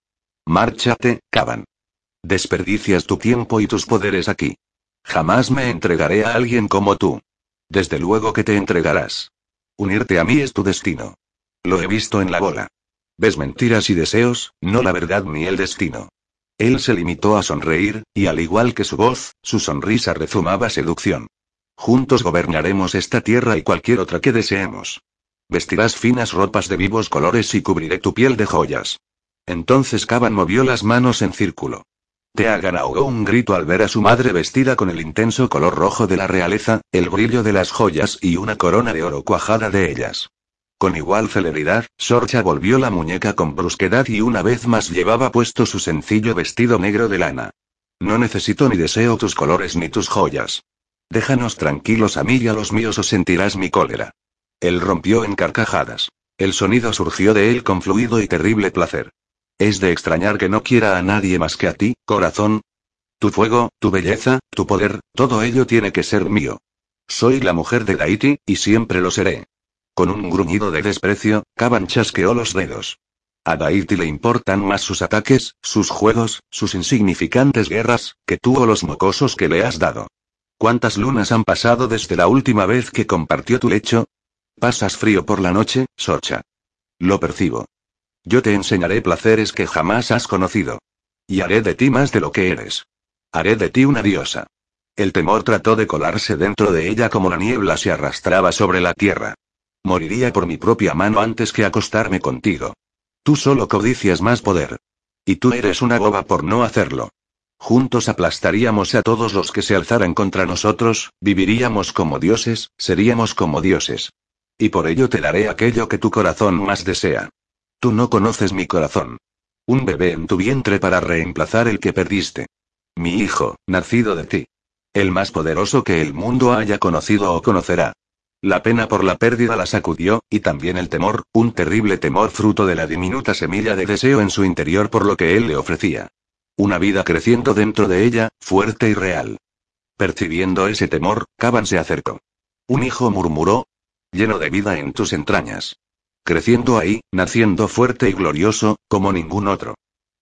Márchate, Caban. Desperdicias tu tiempo y tus poderes aquí. Jamás me entregaré a alguien como tú. Desde luego que te entregarás. Unirte a mí es tu destino. Lo he visto en la bola. Ves mentiras y deseos, no la verdad ni el destino. Él se limitó a sonreír, y al igual que su voz, su sonrisa rezumaba seducción. Juntos gobernaremos esta tierra y cualquier otra que deseemos. Vestirás finas ropas de vivos colores y cubriré tu piel de joyas. Entonces Caban movió las manos en círculo. Teagan ahogó un grito al ver a su madre vestida con el intenso color rojo de la realeza, el brillo de las joyas y una corona de oro cuajada de ellas. Con igual celeridad, Sorcha volvió la muñeca con brusquedad y una vez más llevaba puesto su sencillo vestido negro de lana. No necesito ni deseo tus colores ni tus joyas. Déjanos tranquilos a mí y a los míos o sentirás mi cólera. Él rompió en carcajadas. El sonido surgió de él con fluido y terrible placer. Es de extrañar que no quiera a nadie más que a ti, corazón. Tu fuego, tu belleza, tu poder, todo ello tiene que ser mío. Soy la mujer de Daiti, y siempre lo seré. Con un gruñido de desprecio, Caban chasqueó los dedos. A Daiti le importan más sus ataques, sus juegos, sus insignificantes guerras, que tú o los mocosos que le has dado. ¿Cuántas lunas han pasado desde la última vez que compartió tu lecho? Pasas frío por la noche, Socha. Lo percibo. Yo te enseñaré placeres que jamás has conocido. Y haré de ti más de lo que eres. Haré de ti una diosa. El temor trató de colarse dentro de ella como la niebla se arrastraba sobre la tierra. Moriría por mi propia mano antes que acostarme contigo. Tú solo codicias más poder. Y tú eres una boba por no hacerlo. Juntos aplastaríamos a todos los que se alzaran contra nosotros, viviríamos como dioses, seríamos como dioses. Y por ello te daré aquello que tu corazón más desea. Tú no conoces mi corazón. Un bebé en tu vientre para reemplazar el que perdiste. Mi hijo, nacido de ti. El más poderoso que el mundo haya conocido o conocerá. La pena por la pérdida la sacudió, y también el temor, un terrible temor fruto de la diminuta semilla de deseo en su interior por lo que él le ofrecía. Una vida creciendo dentro de ella, fuerte y real. Percibiendo ese temor, Caban se acercó. Un hijo murmuró. Lleno de vida en tus entrañas. Creciendo ahí, naciendo fuerte y glorioso, como ningún otro.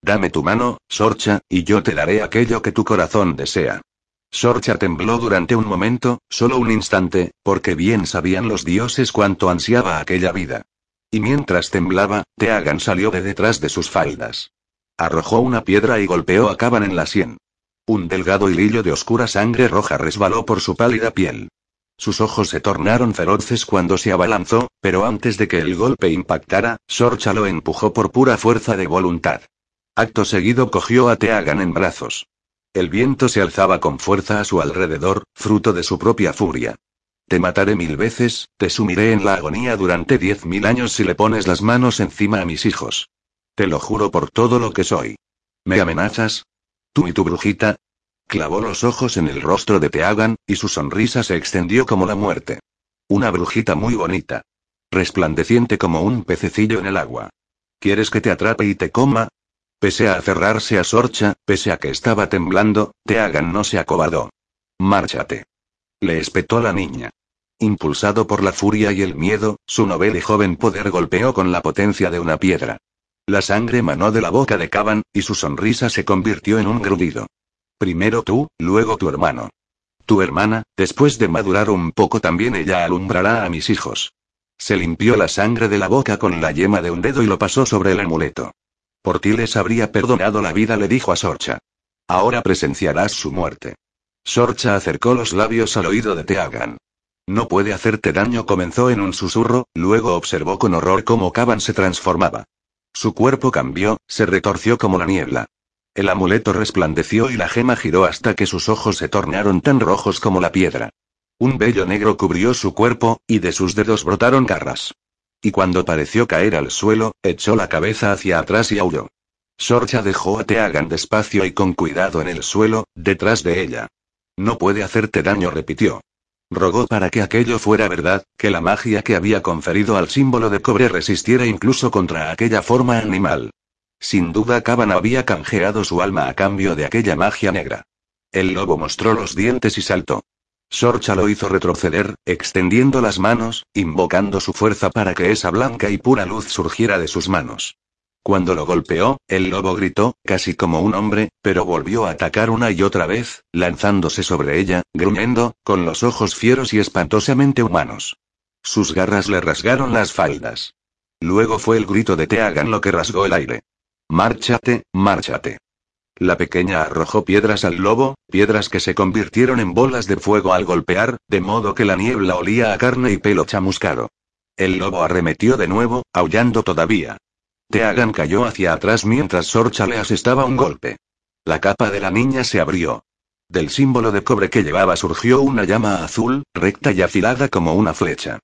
Dame tu mano, Sorcha, y yo te daré aquello que tu corazón desea. Sorcha tembló durante un momento, solo un instante, porque bien sabían los dioses cuánto ansiaba aquella vida. Y mientras temblaba, Teagan salió de detrás de sus faldas. Arrojó una piedra y golpeó a Caban en la sien. Un delgado hilillo de oscura sangre roja resbaló por su pálida piel. Sus ojos se tornaron feroces cuando se abalanzó, pero antes de que el golpe impactara, Sorcha lo empujó por pura fuerza de voluntad. Acto seguido cogió a Teagan en brazos. El viento se alzaba con fuerza a su alrededor, fruto de su propia furia. Te mataré mil veces, te sumiré en la agonía durante diez mil años si le pones las manos encima a mis hijos. Te lo juro por todo lo que soy. ¿Me amenazas? ¿Tú y tu brujita? Clavó los ojos en el rostro de Teagan, y su sonrisa se extendió como la muerte. Una brujita muy bonita. Resplandeciente como un pececillo en el agua. ¿Quieres que te atrape y te coma? Pese a aferrarse a Sorcha, pese a que estaba temblando, Teagan no se acobardó. Márchate. Le espetó la niña. Impulsado por la furia y el miedo, su novel y joven poder golpeó con la potencia de una piedra. La sangre manó de la boca de Caban, y su sonrisa se convirtió en un grudido. Primero tú, luego tu hermano. Tu hermana, después de madurar un poco también ella alumbrará a mis hijos. Se limpió la sangre de la boca con la yema de un dedo y lo pasó sobre el amuleto. Por ti les habría perdonado la vida, le dijo a Sorcha. Ahora presenciarás su muerte. Sorcha acercó los labios al oído de Teagan. No puede hacerte daño, comenzó en un susurro, luego observó con horror cómo Caban se transformaba. Su cuerpo cambió, se retorció como la niebla. El amuleto resplandeció y la gema giró hasta que sus ojos se tornaron tan rojos como la piedra. Un vello negro cubrió su cuerpo, y de sus dedos brotaron garras. Y cuando pareció caer al suelo, echó la cabeza hacia atrás y aulló. Sorcha dejó a Teagan despacio y con cuidado en el suelo, detrás de ella. No puede hacerte daño, repitió. Rogó para que aquello fuera verdad, que la magia que había conferido al símbolo de cobre resistiera incluso contra aquella forma animal. Sin duda Caban había canjeado su alma a cambio de aquella magia negra. El lobo mostró los dientes y saltó. Sorcha lo hizo retroceder, extendiendo las manos, invocando su fuerza para que esa blanca y pura luz surgiera de sus manos. Cuando lo golpeó, el lobo gritó, casi como un hombre, pero volvió a atacar una y otra vez, lanzándose sobre ella, gruñendo, con los ojos fieros y espantosamente humanos. Sus garras le rasgaron las faldas. Luego fue el grito de Teagan lo que rasgó el aire. Márchate, márchate. La pequeña arrojó piedras al lobo, piedras que se convirtieron en bolas de fuego al golpear, de modo que la niebla olía a carne y pelo chamuscado. El lobo arremetió de nuevo, aullando todavía. Teagan cayó hacia atrás mientras Sorcha le asestaba un golpe. La capa de la niña se abrió. Del símbolo de cobre que llevaba surgió una llama azul, recta y afilada como una flecha.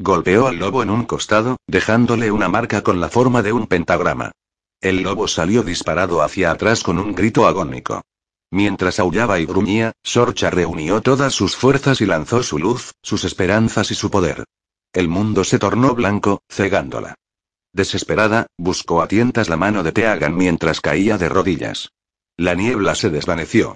Golpeó al lobo en un costado, dejándole una marca con la forma de un pentagrama. El lobo salió disparado hacia atrás con un grito agónico. Mientras aullaba y gruñía, Sorcha reunió todas sus fuerzas y lanzó su luz, sus esperanzas y su poder. El mundo se tornó blanco, cegándola. Desesperada, buscó a tientas la mano de Teagan mientras caía de rodillas. La niebla se desvaneció.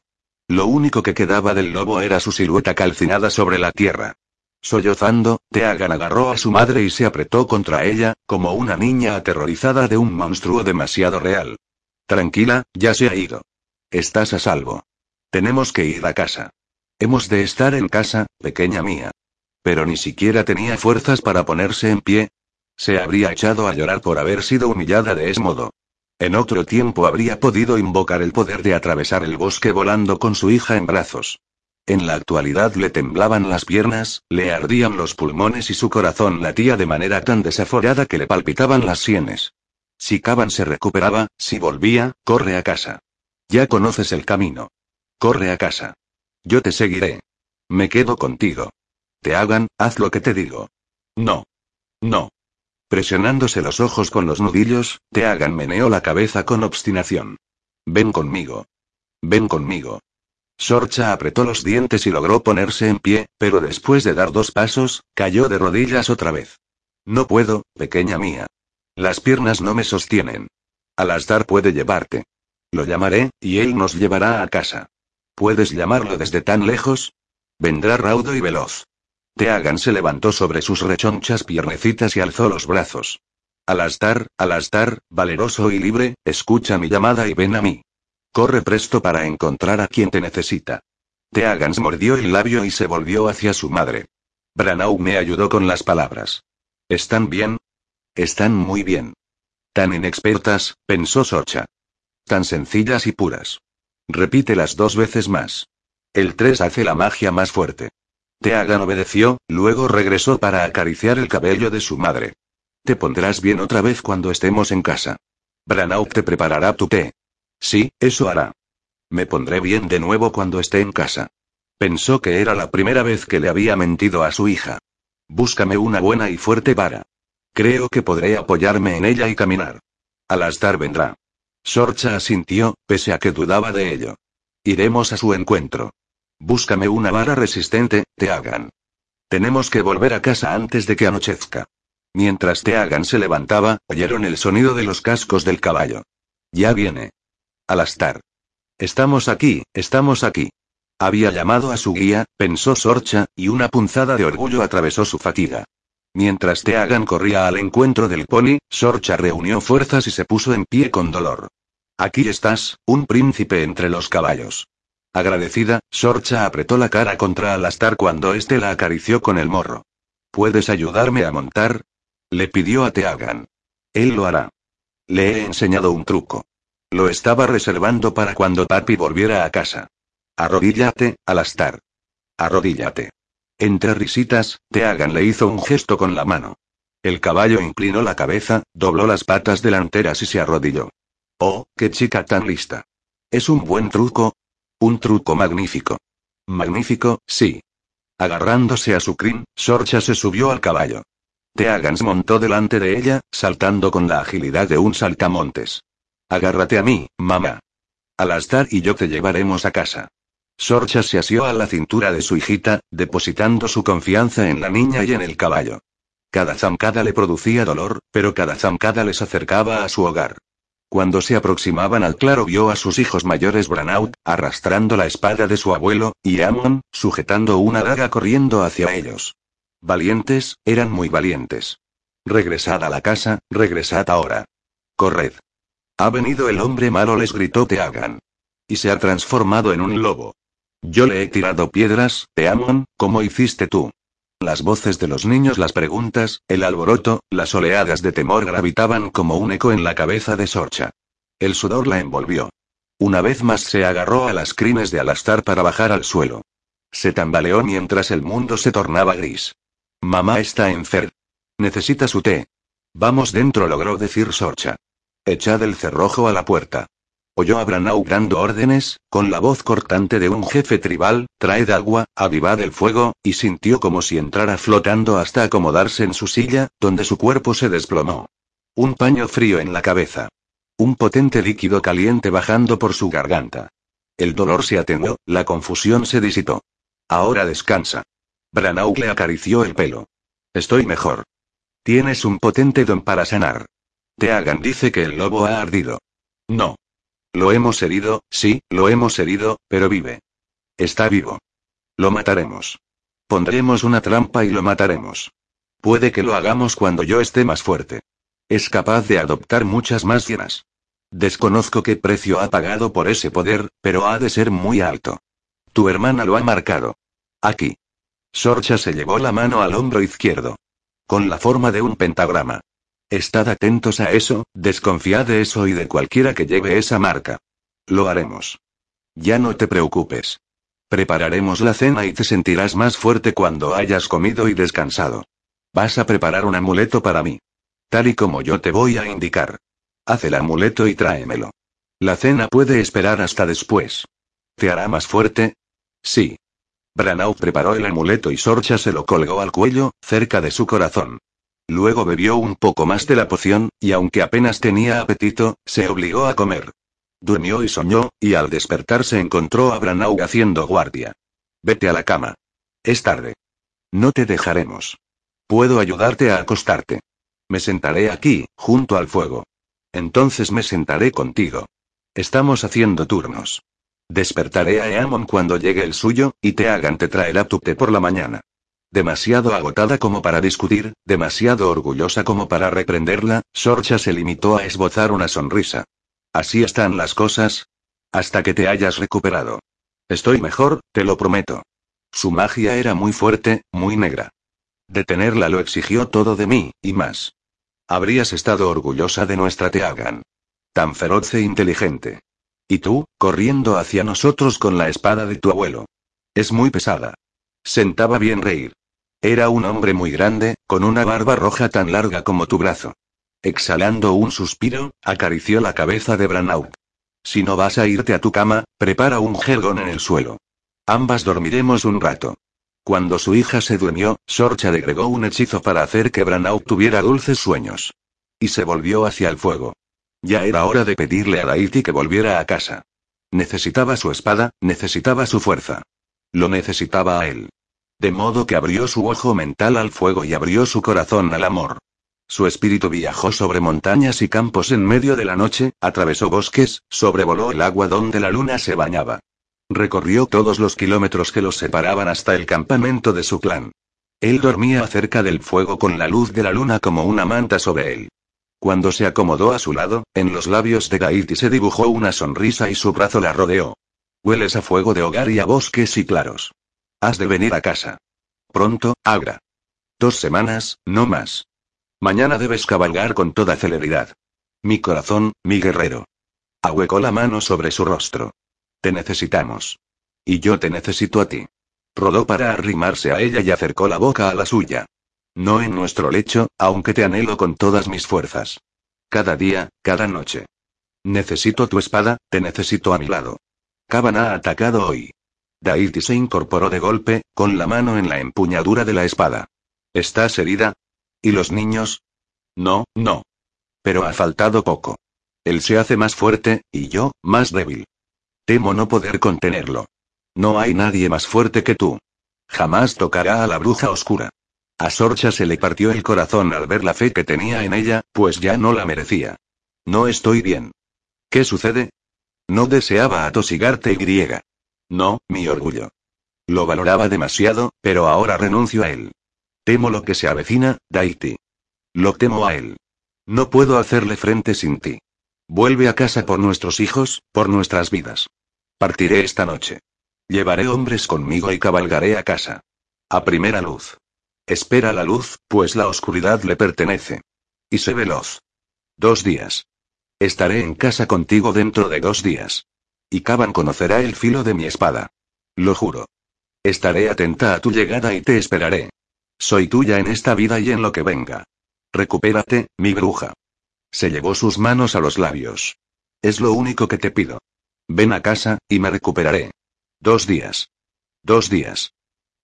Lo único que quedaba del lobo era su silueta calcinada sobre la tierra. Sollozando, Teagan agarró a su madre y se apretó contra ella, como una niña aterrorizada de un monstruo demasiado real. Tranquila, ya se ha ido. Estás a salvo. Tenemos que ir a casa. Hemos de estar en casa, pequeña mía. Pero ni siquiera tenía fuerzas para ponerse en pie. Se habría echado a llorar por haber sido humillada de ese modo. En otro tiempo habría podido invocar el poder de atravesar el bosque volando con su hija en brazos. En la actualidad le temblaban las piernas, le ardían los pulmones y su corazón latía de manera tan desaforada que le palpitaban las sienes. Si Caban se recuperaba, si volvía, corre a casa. Ya conoces el camino. Corre a casa. Yo te seguiré. Me quedo contigo. Te hagan, haz lo que te digo. No. No. Presionándose los ojos con los nudillos, te hagan meneó la cabeza con obstinación. Ven conmigo. Ven conmigo. Sorcha apretó los dientes y logró ponerse en pie, pero después de dar dos pasos, cayó de rodillas otra vez. No puedo, pequeña mía. Las piernas no me sostienen. Alastar puede llevarte. Lo llamaré, y él nos llevará a casa. ¿Puedes llamarlo desde tan lejos? Vendrá raudo y veloz. Teagan se levantó sobre sus rechonchas piernecitas y alzó los brazos. Alastar, Alastar, valeroso y libre, escucha mi llamada y ven a mí. Corre presto para encontrar a quien te necesita. Teagans mordió el labio y se volvió hacia su madre. Branau me ayudó con las palabras. ¿Están bien? Están muy bien. Tan inexpertas, pensó Sorcha. Tan sencillas y puras. Repítelas dos veces más. El 3 hace la magia más fuerte. Teagan obedeció, luego regresó para acariciar el cabello de su madre. Te pondrás bien otra vez cuando estemos en casa. Branau te preparará tu té. Sí, eso hará. Me pondré bien de nuevo cuando esté en casa. Pensó que era la primera vez que le había mentido a su hija. Búscame una buena y fuerte vara. Creo que podré apoyarme en ella y caminar. Alastar vendrá. Sorcha asintió, pese a que dudaba de ello. Iremos a su encuentro. Búscame una vara resistente, te hagan. Tenemos que volver a casa antes de que anochezca. Mientras te hagan se levantaba, oyeron el sonido de los cascos del caballo. Ya viene. Alastar. Estamos aquí, estamos aquí. Había llamado a su guía, pensó Sorcha, y una punzada de orgullo atravesó su fatiga. Mientras Teagan corría al encuentro del pony, Sorcha reunió fuerzas y se puso en pie con dolor. Aquí estás, un príncipe entre los caballos. Agradecida, Sorcha apretó la cara contra Alastar cuando éste la acarició con el morro. ¿Puedes ayudarme a montar? Le pidió a Teagan. Él lo hará. Le he enseñado un truco. Lo estaba reservando para cuando Papi volviera a casa. Arrodíllate, Alastar. Arrodíllate. Entre risitas, Teagan le hizo un gesto con la mano. El caballo inclinó la cabeza, dobló las patas delanteras y se arrodilló. Oh, qué chica tan lista. ¿Es un buen truco? Un truco magnífico. Magnífico, sí. Agarrándose a su crin, Sorcha se subió al caballo. Teagans montó delante de ella, saltando con la agilidad de un saltamontes. Agárrate a mí, mamá. Alastar y yo te llevaremos a casa. Sorcha se asió a la cintura de su hijita, depositando su confianza en la niña y en el caballo. Cada zancada le producía dolor, pero cada zancada les acercaba a su hogar. Cuando se aproximaban al claro vio a sus hijos mayores Branaut, arrastrando la espada de su abuelo, y Amon, sujetando una daga corriendo hacia ellos. Valientes, eran muy valientes. Regresad a la casa, regresad ahora. Corred. Ha venido el hombre malo, les gritó Teagan. Y se ha transformado en un lobo. Yo le he tirado piedras, Teamon, ¿cómo hiciste tú? Las voces de los niños, las preguntas, el alboroto, las oleadas de temor gravitaban como un eco en la cabeza de Sorcha. El sudor la envolvió. Una vez más se agarró a las crines de Alastar para bajar al suelo. Se tambaleó mientras el mundo se tornaba gris. Mamá está enferma. Necesita su té. Vamos dentro, logró decir Sorcha. Echad el cerrojo a la puerta. Oyó a Branau dando órdenes, con la voz cortante de un jefe tribal, traed agua, avivad el fuego, y sintió como si entrara flotando hasta acomodarse en su silla, donde su cuerpo se desplomó. Un paño frío en la cabeza. Un potente líquido caliente bajando por su garganta. El dolor se atenuó, la confusión se disipó. Ahora descansa. Branau le acarició el pelo. Estoy mejor. Tienes un potente don para sanar. Teagan dice que el lobo ha ardido. No. Lo hemos herido, sí, lo hemos herido, pero vive. Está vivo. Lo mataremos. Pondremos una trampa y lo mataremos. Puede que lo hagamos cuando yo esté más fuerte. Es capaz de adoptar muchas más hienas. Desconozco qué precio ha pagado por ese poder, pero ha de ser muy alto. Tu hermana lo ha marcado. Aquí. Sorcha se llevó la mano al hombro izquierdo. Con la forma de un pentagrama. Estad atentos a eso, desconfiad de eso y de cualquiera que lleve esa marca. Lo haremos. Ya no te preocupes. Prepararemos la cena y te sentirás más fuerte cuando hayas comido y descansado. Vas a preparar un amuleto para mí. Tal y como yo te voy a indicar. Haz el amuleto y tráemelo. La cena puede esperar hasta después. ¿Te hará más fuerte? Sí. Branau preparó el amuleto y Sorcha se lo colgó al cuello, cerca de su corazón. Luego bebió un poco más de la poción, y aunque apenas tenía apetito, se obligó a comer. Durmió y soñó, y al despertar se encontró a Branau haciendo guardia. Vete a la cama. Es tarde. No te dejaremos. Puedo ayudarte a acostarte. Me sentaré aquí, junto al fuego. Entonces me sentaré contigo. Estamos haciendo turnos. Despertaré a Eamon cuando llegue el suyo, y te hagan te traerá tu té por la mañana. Demasiado agotada como para discutir, demasiado orgullosa como para reprenderla, Sorcha se limitó a esbozar una sonrisa. Así están las cosas. Hasta que te hayas recuperado. Estoy mejor, te lo prometo. Su magia era muy fuerte, muy negra. Detenerla lo exigió todo de mí, y más. Habrías estado orgullosa de nuestra Teagan. Tan feroz e inteligente. Y tú, corriendo hacia nosotros con la espada de tu abuelo. Es muy pesada. Sentaba bien reír. Era un hombre muy grande, con una barba roja tan larga como tu brazo. Exhalando un suspiro, acarició la cabeza de Branau. Si no vas a irte a tu cama, prepara un jergón en el suelo. Ambas dormiremos un rato. Cuando su hija se durmió, Sorcha agregó un hechizo para hacer que Branau tuviera dulces sueños. Y se volvió hacia el fuego. Ya era hora de pedirle a Daiti que volviera a casa. Necesitaba su espada, necesitaba su fuerza. Lo necesitaba a él. De modo que abrió su ojo mental al fuego y abrió su corazón al amor. Su espíritu viajó sobre montañas y campos en medio de la noche, atravesó bosques, sobrevoló el agua donde la luna se bañaba. Recorrió todos los kilómetros que los separaban hasta el campamento de su clan. Él dormía cerca del fuego con la luz de la luna como una manta sobre él. Cuando se acomodó a su lado, en los labios de Gaiti se dibujó una sonrisa y su brazo la rodeó. Hueles a fuego de hogar y a bosques y claros. Has de venir a casa. Pronto, Agra. Dos semanas, no más. Mañana debes cabalgar con toda celeridad. Mi corazón, mi guerrero. Ahuecó la mano sobre su rostro. Te necesitamos. Y yo te necesito a ti. Rodó para arrimarse a ella y acercó la boca a la suya. No en nuestro lecho, aunque te anhelo con todas mis fuerzas. Cada día, cada noche. Necesito tu espada, te necesito a mi lado. Caban ha atacado hoy. Daiti se incorporó de golpe, con la mano en la empuñadura de la espada. ¿Estás herida? ¿Y los niños? No, no. Pero ha faltado poco. Él se hace más fuerte, y yo, más débil. Temo no poder contenerlo. No hay nadie más fuerte que tú. Jamás tocará a la bruja oscura. A Sorcha se le partió el corazón al ver la fe que tenía en ella, pues ya no la merecía. No estoy bien. ¿Qué sucede? No deseaba atosigarte griega. No, mi orgullo. Lo valoraba demasiado, pero ahora renuncio a él. Temo lo que se avecina, Daiti. Lo temo a él. No puedo hacerle frente sin ti. Vuelve a casa por nuestros hijos, por nuestras vidas. Partiré esta noche. Llevaré hombres conmigo y cabalgaré a casa. A primera luz. Espera la luz, pues la oscuridad le pertenece. Y sé veloz. Dos días. Estaré en casa contigo dentro de dos días. Y Caban conocerá el filo de mi espada. Lo juro. Estaré atenta a tu llegada y te esperaré. Soy tuya en esta vida y en lo que venga. Recupérate, mi bruja. Se llevó sus manos a los labios. Es lo único que te pido. Ven a casa, y me recuperaré. Dos días. Dos días.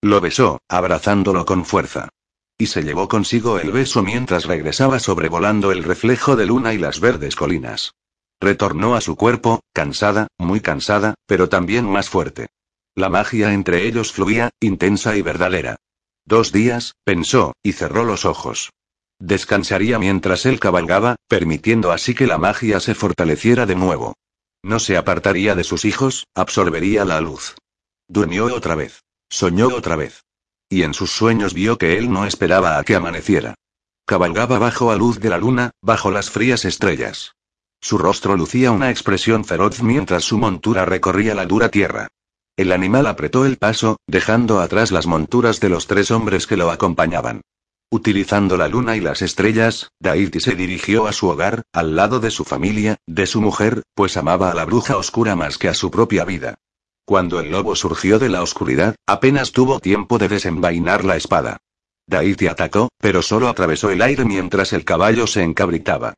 Lo besó, abrazándolo con fuerza. Y se llevó consigo el beso mientras regresaba sobrevolando el reflejo de luna y las verdes colinas. Retornó a su cuerpo, cansada, muy cansada, pero también más fuerte. La magia entre ellos fluía, intensa y verdadera. Dos días, pensó, y cerró los ojos. Descansaría mientras él cabalgaba, permitiendo así que la magia se fortaleciera de nuevo. No se apartaría de sus hijos, absorbería la luz. Durmió otra vez. Soñó otra vez. Y en sus sueños vio que él no esperaba a que amaneciera. Cabalgaba bajo a luz de la luna, bajo las frías estrellas. Su rostro lucía una expresión feroz mientras su montura recorría la dura tierra. El animal apretó el paso, dejando atrás las monturas de los tres hombres que lo acompañaban. Utilizando la luna y las estrellas, Daiti se dirigió a su hogar, al lado de su familia, de su mujer, pues amaba a la bruja oscura más que a su propia vida. Cuando el lobo surgió de la oscuridad, apenas tuvo tiempo de desenvainar la espada. Daiti atacó, pero solo atravesó el aire mientras el caballo se encabritaba.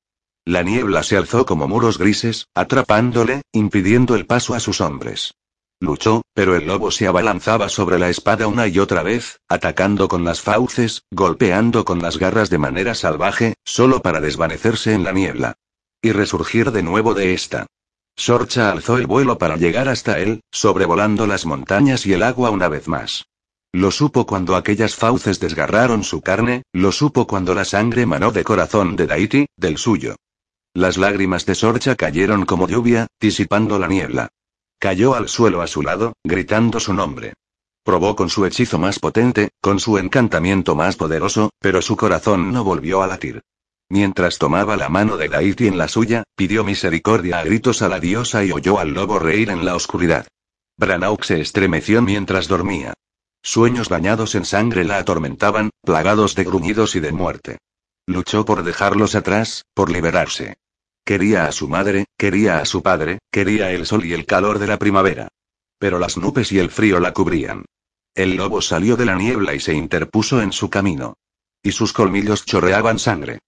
La niebla se alzó como muros grises, atrapándole, impidiendo el paso a sus hombres. Luchó, pero el lobo se abalanzaba sobre la espada una y otra vez, atacando con las fauces, golpeando con las garras de manera salvaje, solo para desvanecerse en la niebla. Y resurgir de nuevo de esta. Sorcha alzó el vuelo para llegar hasta él, sobrevolando las montañas y el agua una vez más. Lo supo cuando aquellas fauces desgarraron su carne, lo supo cuando la sangre manó de corazón de Daiti, del suyo. Las lágrimas de Sorcha cayeron como lluvia, disipando la niebla. Cayó al suelo a su lado, gritando su nombre. Probó con su hechizo más potente, con su encantamiento más poderoso, pero su corazón no volvió a latir. Mientras tomaba la mano de Daiti en la suya, pidió misericordia a gritos a la diosa y oyó al lobo reír en la oscuridad. Branauk se estremeció mientras dormía. Sueños bañados en sangre la atormentaban, plagados de gruñidos y de muerte. Luchó por dejarlos atrás, por liberarse. Quería a su madre, quería a su padre, quería el sol y el calor de la primavera. Pero las nubes y el frío la cubrían. El lobo salió de la niebla y se interpuso en su camino. Y sus colmillos chorreaban sangre.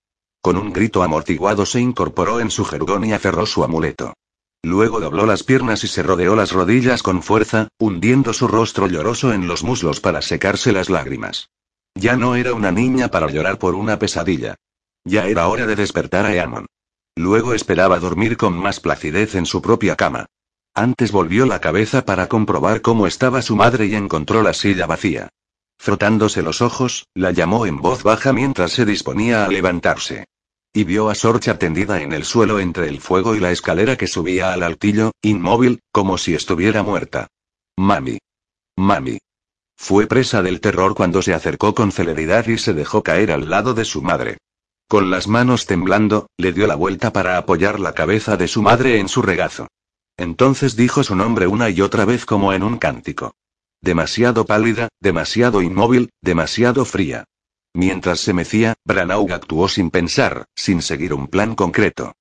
Con un grito amortiguado se incorporó en su jergón y aferró su amuleto. Luego dobló las piernas y se rodeó las rodillas con fuerza, hundiendo su rostro lloroso en los muslos para secarse las lágrimas. Ya no era una niña para llorar por una pesadilla. Ya era hora de despertar a Eamon. Luego esperaba dormir con más placidez en su propia cama. Antes volvió la cabeza para comprobar cómo estaba su madre y encontró la silla vacía. Frotándose los ojos, la llamó en voz baja mientras se disponía a levantarse. Y vio a Sorcha tendida en el suelo entre el fuego y la escalera que subía al altillo, inmóvil, como si estuviera muerta. Mami. Mami. Fue presa del terror cuando se acercó con celeridad y se dejó caer al lado de su madre. Con las manos temblando, le dio la vuelta para apoyar la cabeza de su madre en su regazo. Entonces dijo su nombre una y otra vez como en un cántico. Demasiado pálida, demasiado inmóvil, demasiado fría. Mientras se mecía, Branaug actuó sin pensar, sin seguir un plan concreto.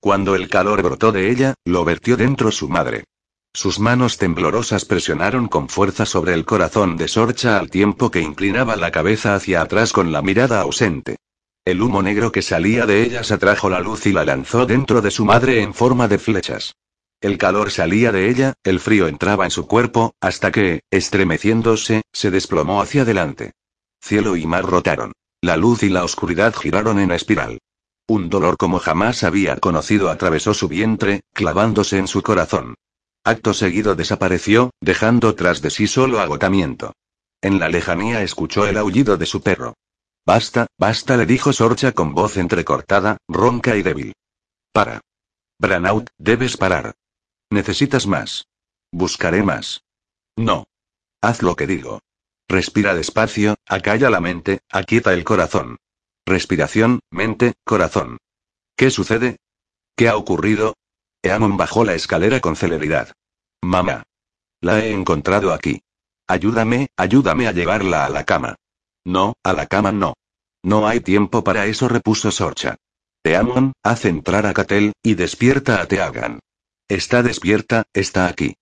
Cuando el calor brotó de ella, lo vertió dentro su madre. Sus manos temblorosas presionaron con fuerza sobre el corazón de Sorcha al tiempo que inclinaba la cabeza hacia atrás con la mirada ausente. El humo negro que salía de ellas atrajo la luz y la lanzó dentro de su madre en forma de flechas. El calor salía de ella, el frío entraba en su cuerpo, hasta que, estremeciéndose, se desplomó hacia adelante. Cielo y mar rotaron. La luz y la oscuridad giraron en espiral. Un dolor como jamás había conocido atravesó su vientre, clavándose en su corazón. Acto seguido desapareció, dejando tras de sí solo agotamiento. En la lejanía escuchó el aullido de su perro. Basta, basta, le dijo Sorcha con voz entrecortada, ronca y débil. Para. Branaut, debes parar. Necesitas más. Buscaré más. No. Haz lo que digo. Respira despacio, acalla la mente, aquieta el corazón. Respiración, mente, corazón. ¿Qué sucede? ¿Qué ha ocurrido? Eamon bajó la escalera con celeridad. Mamá. La he encontrado aquí. Ayúdame, ayúdame a llevarla a la cama. No, a la cama no. No hay tiempo para eso, repuso Sorcha. Eamon, haz entrar a Catel, y despierta a Teagan. Está despierta, está aquí.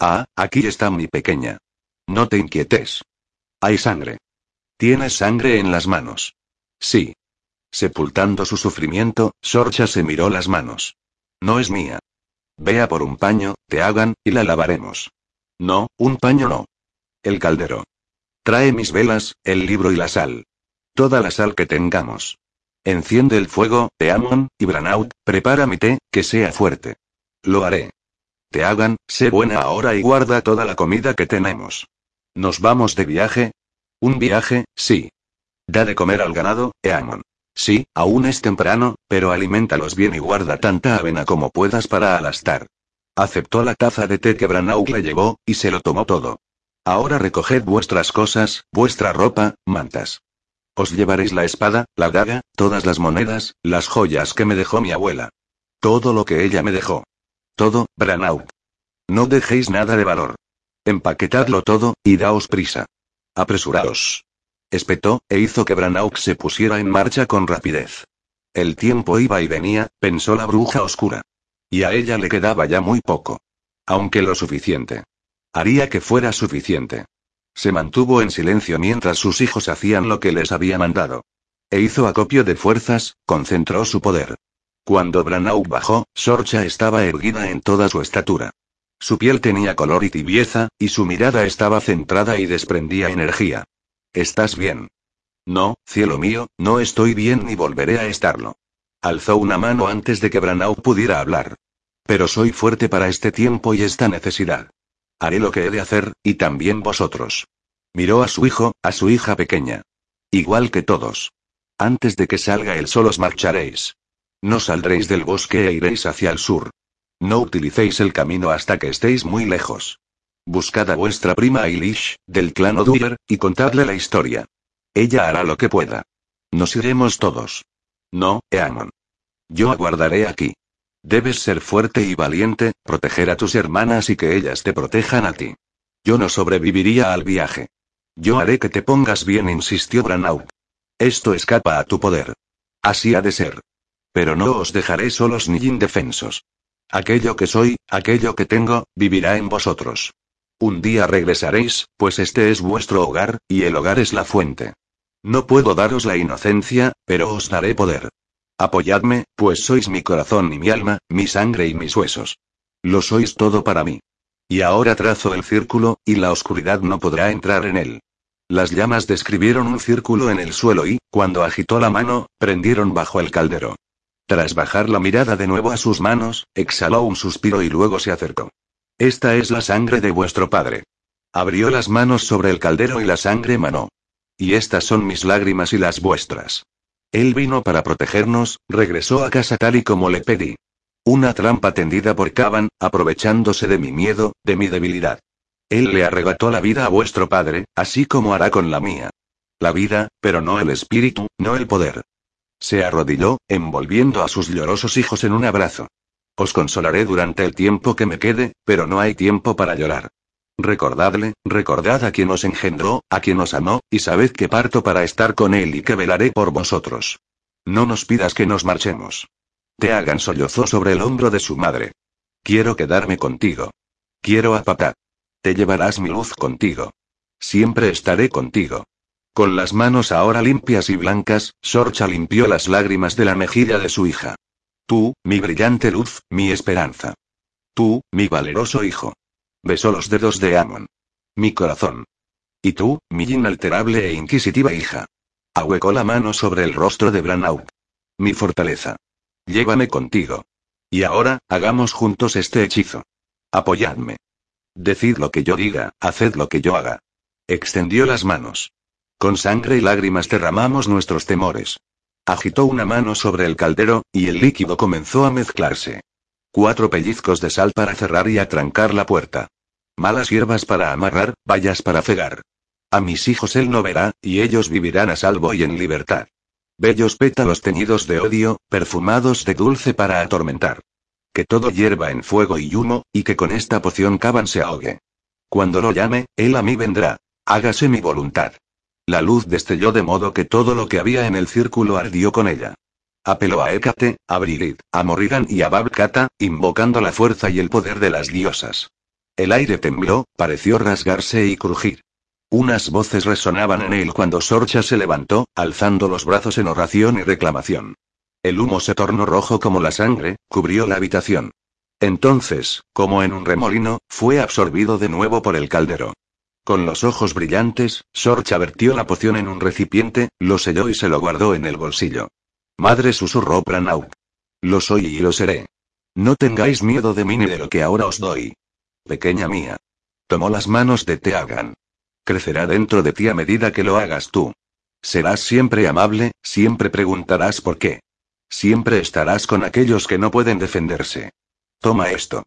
Ah, aquí está mi pequeña. No te inquietes. Hay sangre. Tienes sangre en las manos. Sí. Sepultando su sufrimiento, Sorcha se miró las manos. No es mía. Vea por un paño, te hagan, y la lavaremos. No, un paño no. El caldero. Trae mis velas, el libro y la sal. Toda la sal que tengamos. Enciende el fuego, Teamon, y Branaut, prepara mi té, que sea fuerte. Lo haré. Te hagan, sé buena ahora y guarda toda la comida que tenemos. ¿Nos vamos de viaje? Un viaje, sí. Da de comer al ganado, Eamon. Sí, aún es temprano, pero alimentalos bien y guarda tanta avena como puedas para alastar. Aceptó la taza de té que Branauk le llevó, y se lo tomó todo. Ahora recoged vuestras cosas, vuestra ropa, mantas. Os llevaréis la espada, la daga, todas las monedas, las joyas que me dejó mi abuela. Todo lo que ella me dejó. Todo, Branaut. No dejéis nada de valor. Empaquetadlo todo, y daos prisa. Apresuraos. Espetó, e hizo que Branauk se pusiera en marcha con rapidez. El tiempo iba y venía, pensó la bruja oscura. Y a ella le quedaba ya muy poco. Aunque lo suficiente. Haría que fuera suficiente. Se mantuvo en silencio mientras sus hijos hacían lo que les había mandado. E hizo acopio de fuerzas, concentró su poder. Cuando Branau bajó, Sorcha estaba erguida en toda su estatura. Su piel tenía color y tibieza, y su mirada estaba centrada y desprendía energía. ¿Estás bien? No, cielo mío, no estoy bien ni volveré a estarlo. Alzó una mano antes de que Branau pudiera hablar. Pero soy fuerte para este tiempo y esta necesidad. Haré lo que he de hacer, y también vosotros. Miró a su hijo, a su hija pequeña. Igual que todos. Antes de que salga el sol os marcharéis. No saldréis del bosque e iréis hacia el sur. No utilicéis el camino hasta que estéis muy lejos. Buscad a vuestra prima Eilish, del clan Oduyer, y contadle la historia. Ella hará lo que pueda. Nos iremos todos. No, Eamon. Yo aguardaré aquí. Debes ser fuerte y valiente, proteger a tus hermanas y que ellas te protejan a ti. Yo no sobreviviría al viaje. Yo haré que te pongas bien, insistió Branau. Esto escapa a tu poder. Así ha de ser. Pero no os dejaré solos ni indefensos. Aquello que soy, aquello que tengo, vivirá en vosotros. Un día regresaréis, pues este es vuestro hogar, y el hogar es la fuente. No puedo daros la inocencia, pero os daré poder. Apoyadme, pues sois mi corazón y mi alma, mi sangre y mis huesos. Lo sois todo para mí. Y ahora trazo el círculo, y la oscuridad no podrá entrar en él. Las llamas describieron un círculo en el suelo y, cuando agitó la mano, prendieron bajo el caldero. Tras bajar la mirada de nuevo a sus manos, exhaló un suspiro y luego se acercó. Esta es la sangre de vuestro padre. Abrió las manos sobre el caldero y la sangre manó. Y estas son mis lágrimas y las vuestras. Él vino para protegernos, regresó a casa tal y como le pedí. Una trampa tendida por Caban, aprovechándose de mi miedo, de mi debilidad. Él le arrebató la vida a vuestro padre, así como hará con la mía. La vida, pero no el espíritu, no el poder. Se arrodilló, envolviendo a sus llorosos hijos en un abrazo. Os consolaré durante el tiempo que me quede, pero no hay tiempo para llorar. Recordadle, recordad a quien os engendró, a quien os amó, y sabed que parto para estar con él y que velaré por vosotros. No nos pidas que nos marchemos. Te hagan sollozó sobre el hombro de su madre. Quiero quedarme contigo. Quiero a papá. Te llevarás mi luz contigo. Siempre estaré contigo. Con las manos ahora limpias y blancas, Sorcha limpió las lágrimas de la mejilla de su hija. Tú, mi brillante luz, mi esperanza. Tú, mi valeroso hijo. Besó los dedos de Amon. Mi corazón. Y tú, mi inalterable e inquisitiva hija. Ahuecó la mano sobre el rostro de Branau. Mi fortaleza. Llévame contigo. Y ahora, hagamos juntos este hechizo. Apoyadme. Decid lo que yo diga, haced lo que yo haga. Extendió las manos. Con sangre y lágrimas derramamos nuestros temores. Agitó una mano sobre el caldero, y el líquido comenzó a mezclarse. Cuatro pellizcos de sal para cerrar y atrancar la puerta. Malas hierbas para amarrar, vallas para cegar. A mis hijos él no verá, y ellos vivirán a salvo y en libertad. Bellos pétalos teñidos de odio, perfumados de dulce para atormentar. Que todo hierva en fuego y humo, y que con esta poción Caban se ahogue. Cuando lo llame, él a mí vendrá. Hágase mi voluntad. La luz destelló de modo que todo lo que había en el círculo ardió con ella. Apeló a Hécate, a Brigitte, a Morrigan y a Babkata, invocando la fuerza y el poder de las diosas. El aire tembló, pareció rasgarse y crujir. Unas voces resonaban en él cuando Sorcha se levantó, alzando los brazos en oración y reclamación. El humo se tornó rojo como la sangre, cubrió la habitación. Entonces, como en un remolino, fue absorbido de nuevo por el caldero. Con los ojos brillantes, Sorcha vertió la poción en un recipiente, lo selló y se lo guardó en el bolsillo. Madre susurró Pranauk. Lo soy y lo seré. No tengáis miedo de mí ni de lo que ahora os doy pequeña mía. Tomó las manos de Teagan. Crecerá dentro de ti a medida que lo hagas tú. Serás siempre amable, siempre preguntarás por qué. Siempre estarás con aquellos que no pueden defenderse. Toma esto.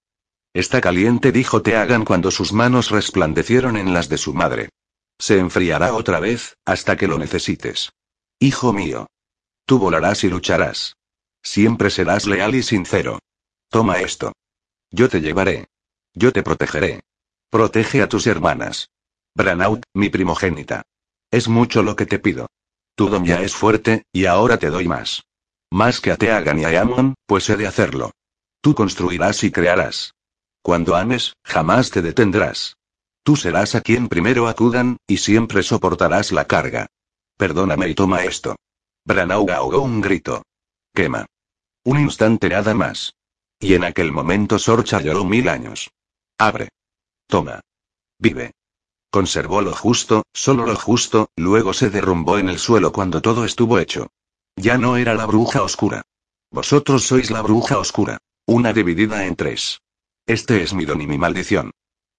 Está caliente, dijo Teagan cuando sus manos resplandecieron en las de su madre. Se enfriará otra vez, hasta que lo necesites. Hijo mío. Tú volarás y lucharás. Siempre serás leal y sincero. Toma esto. Yo te llevaré. Yo te protegeré. Protege a tus hermanas. Branaut, mi primogénita. Es mucho lo que te pido. Tu don ya es fuerte, y ahora te doy más. Más que a Teagan y a Amon, pues he de hacerlo. Tú construirás y crearás. Cuando ames, jamás te detendrás. Tú serás a quien primero acudan, y siempre soportarás la carga. Perdóname y toma esto. Branau ahogó un grito. Quema. Un instante nada más. Y en aquel momento Sorcha lloró mil años. Abre. Toma. Vive. Conservó lo justo, solo lo justo, luego se derrumbó en el suelo cuando todo estuvo hecho. Ya no era la bruja oscura. Vosotros sois la bruja oscura. Una dividida en tres. Este es mi don y mi maldición.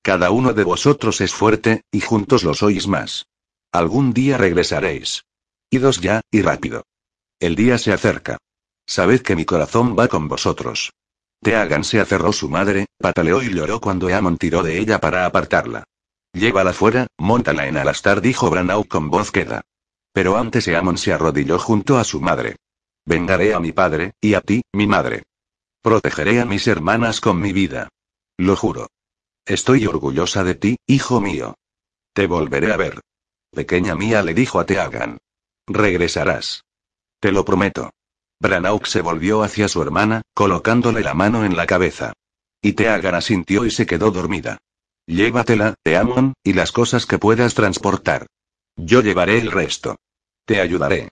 Cada uno de vosotros es fuerte, y juntos lo sois más. Algún día regresaréis. Idos ya, y rápido. El día se acerca. Sabed que mi corazón va con vosotros. Teagan se aferró su madre, pataleó y lloró cuando Amon tiró de ella para apartarla. Llévala fuera, montala en Alastar, dijo Branau con voz queda. Pero antes Eamon se arrodilló junto a su madre. Vengaré a mi padre, y a ti, mi madre. Protegeré a mis hermanas con mi vida. Lo juro. Estoy orgullosa de ti, hijo mío. Te volveré a ver. Pequeña mía le dijo a Teagan. Regresarás. Te lo prometo. Branauk se volvió hacia su hermana, colocándole la mano en la cabeza. Y Teagan asintió y se quedó dormida. Llévatela, Teamon, y las cosas que puedas transportar. Yo llevaré el resto. Te ayudaré.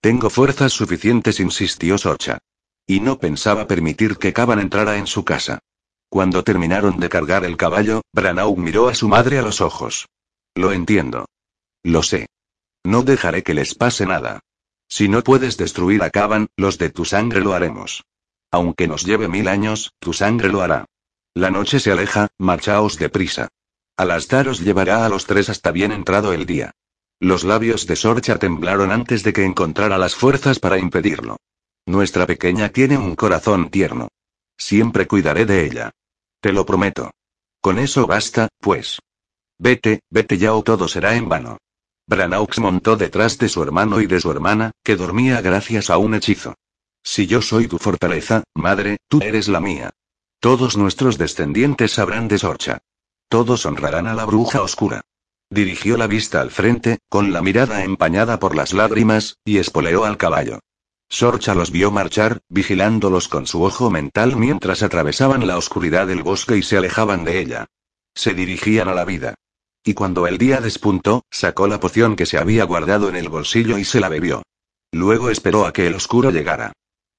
Tengo fuerzas suficientes, insistió Socha. Y no pensaba permitir que Caban entrara en su casa. Cuando terminaron de cargar el caballo, Branau miró a su madre a los ojos. Lo entiendo. Lo sé. No dejaré que les pase nada. Si no puedes destruir a Caban, los de tu sangre lo haremos. Aunque nos lleve mil años, tu sangre lo hará. La noche se aleja, marchaos deprisa. Alastar os llevará a los tres hasta bien entrado el día. Los labios de Sorcha temblaron antes de que encontrara las fuerzas para impedirlo. Nuestra pequeña tiene un corazón tierno. Siempre cuidaré de ella. Te lo prometo. Con eso basta, pues. Vete, vete ya o todo será en vano. Branaux montó detrás de su hermano y de su hermana, que dormía gracias a un hechizo. Si yo soy tu fortaleza, madre, tú eres la mía. Todos nuestros descendientes sabrán de Sorcha. Todos honrarán a la bruja oscura. Dirigió la vista al frente, con la mirada empañada por las lágrimas, y espoleó al caballo. Sorcha los vio marchar, vigilándolos con su ojo mental mientras atravesaban la oscuridad del bosque y se alejaban de ella. Se dirigían a la vida. Y cuando el día despuntó, sacó la poción que se había guardado en el bolsillo y se la bebió. Luego esperó a que el oscuro llegara.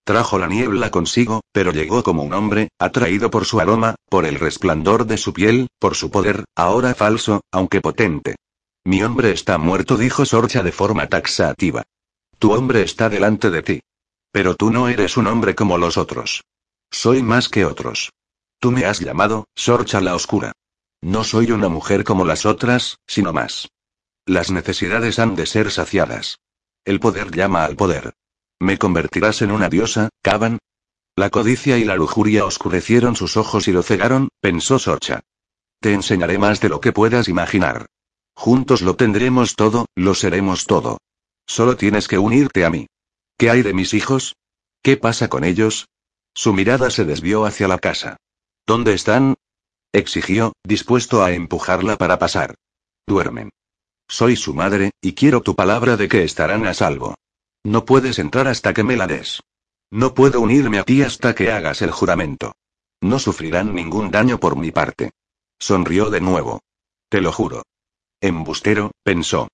Trajo la niebla consigo, pero llegó como un hombre, atraído por su aroma, por el resplandor de su piel, por su poder, ahora falso, aunque potente. Mi hombre está muerto, dijo Sorcha de forma taxativa. Tu hombre está delante de ti. Pero tú no eres un hombre como los otros. Soy más que otros. Tú me has llamado, Sorcha la Oscura. No soy una mujer como las otras, sino más. Las necesidades han de ser saciadas. El poder llama al poder. ¿Me convertirás en una diosa, Caban? La codicia y la lujuria oscurecieron sus ojos y lo cegaron, pensó Sorcha. Te enseñaré más de lo que puedas imaginar. Juntos lo tendremos todo, lo seremos todo. Solo tienes que unirte a mí. ¿Qué hay de mis hijos? ¿Qué pasa con ellos? Su mirada se desvió hacia la casa. ¿Dónde están? exigió, dispuesto a empujarla para pasar. Duermen. Soy su madre, y quiero tu palabra de que estarán a salvo. No puedes entrar hasta que me la des. No puedo unirme a ti hasta que hagas el juramento. No sufrirán ningún daño por mi parte. Sonrió de nuevo. Te lo juro. Embustero, pensó.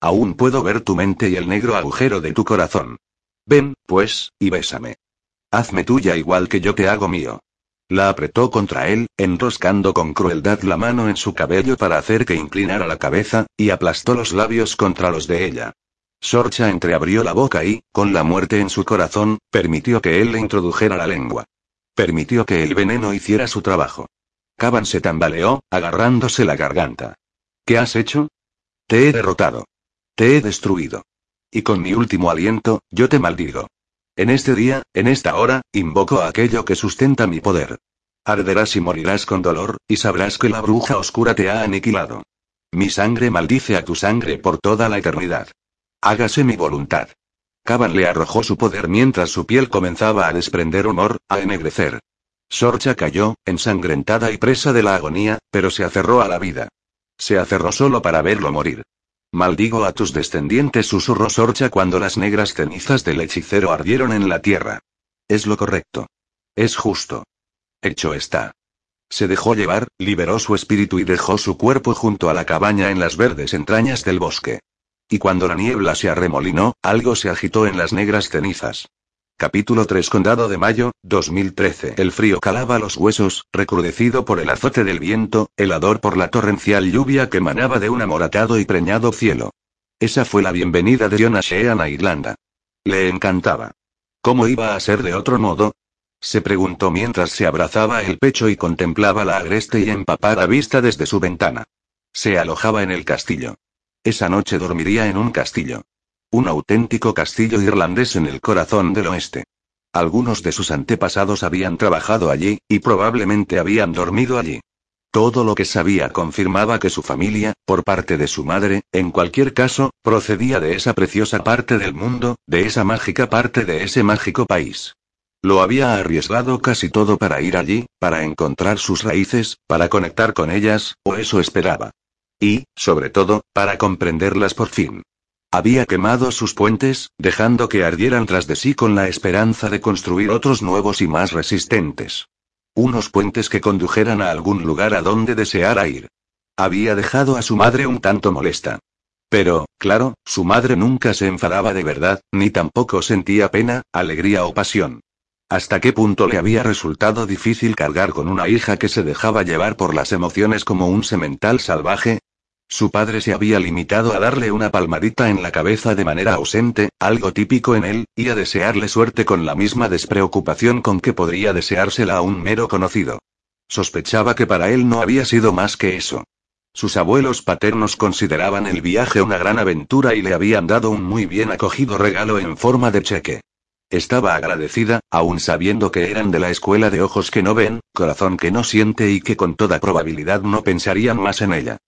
Aún puedo ver tu mente y el negro agujero de tu corazón. Ven, pues, y bésame. Hazme tuya igual que yo te hago mío. La apretó contra él, enroscando con crueldad la mano en su cabello para hacer que inclinara la cabeza, y aplastó los labios contra los de ella. Sorcha entreabrió la boca y, con la muerte en su corazón, permitió que él le introdujera la lengua. Permitió que el veneno hiciera su trabajo. Caban se tambaleó, agarrándose la garganta. ¿Qué has hecho? Te he derrotado. Te he destruido. Y con mi último aliento, yo te maldigo. En este día, en esta hora, invoco a aquello que sustenta mi poder. Arderás y morirás con dolor, y sabrás que la bruja oscura te ha aniquilado. Mi sangre maldice a tu sangre por toda la eternidad. Hágase mi voluntad. Caban le arrojó su poder mientras su piel comenzaba a desprender humor, a ennegrecer. Sorcha cayó, ensangrentada y presa de la agonía, pero se aferró a la vida. Se aferró solo para verlo morir. Maldigo a tus descendientes, susurró Sorcha cuando las negras cenizas del hechicero ardieron en la tierra. Es lo correcto. Es justo. Hecho está. Se dejó llevar, liberó su espíritu y dejó su cuerpo junto a la cabaña en las verdes entrañas del bosque. Y cuando la niebla se arremolinó, algo se agitó en las negras cenizas. Capítulo 3 Condado de Mayo, 2013 El frío calaba los huesos, recrudecido por el azote del viento, helador por la torrencial lluvia que emanaba de un amoratado y preñado cielo. Esa fue la bienvenida de Jonas Sheehan a Irlanda. Le encantaba. ¿Cómo iba a ser de otro modo? Se preguntó mientras se abrazaba el pecho y contemplaba la agreste y empapada vista desde su ventana. Se alojaba en el castillo. Esa noche dormiría en un castillo. Un auténtico castillo irlandés en el corazón del oeste. Algunos de sus antepasados habían trabajado allí, y probablemente habían dormido allí. Todo lo que sabía confirmaba que su familia, por parte de su madre, en cualquier caso, procedía de esa preciosa parte del mundo, de esa mágica parte de ese mágico país. Lo había arriesgado casi todo para ir allí, para encontrar sus raíces, para conectar con ellas, o eso esperaba. Y, sobre todo, para comprenderlas por fin. Había quemado sus puentes, dejando que ardieran tras de sí con la esperanza de construir otros nuevos y más resistentes. Unos puentes que condujeran a algún lugar a donde deseara ir. Había dejado a su madre un tanto molesta. Pero, claro, su madre nunca se enfadaba de verdad, ni tampoco sentía pena, alegría o pasión. ¿Hasta qué punto le había resultado difícil cargar con una hija que se dejaba llevar por las emociones como un semental salvaje? Su padre se había limitado a darle una palmadita en la cabeza de manera ausente, algo típico en él, y a desearle suerte con la misma despreocupación con que podría deseársela a un mero conocido. Sospechaba que para él no había sido más que eso. Sus abuelos paternos consideraban el viaje una gran aventura y le habían dado un muy bien acogido regalo en forma de cheque. Estaba agradecida, aun sabiendo que eran de la escuela de ojos que no ven, corazón que no siente y que con toda probabilidad no pensarían más en ella.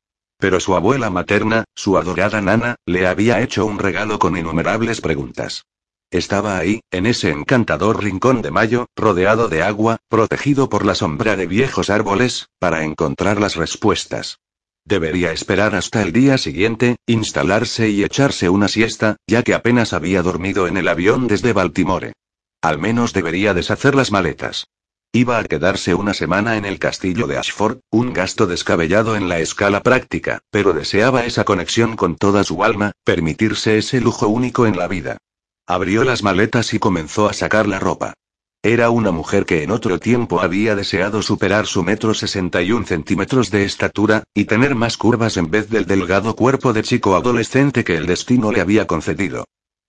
Pero su abuela materna, su adorada nana, le había hecho un regalo con innumerables preguntas. Estaba ahí, en ese encantador rincón de mayo, rodeado de agua, protegido por la sombra de viejos árboles, para encontrar las respuestas. Debería esperar hasta el día siguiente, instalarse y echarse una siesta, ya que apenas había dormido en el avión desde Baltimore. Al menos debería deshacer las maletas. Iba a quedarse una semana en el castillo de Ashford, un gasto descabellado en la escala práctica, pero deseaba esa conexión con toda su alma, permitirse ese lujo único en la vida. Abrió las maletas y comenzó a sacar la ropa. Era una mujer que en otro tiempo había deseado superar su metro 61 centímetros de estatura, y tener más curvas en vez del delgado cuerpo de chico adolescente que el destino le había concedido.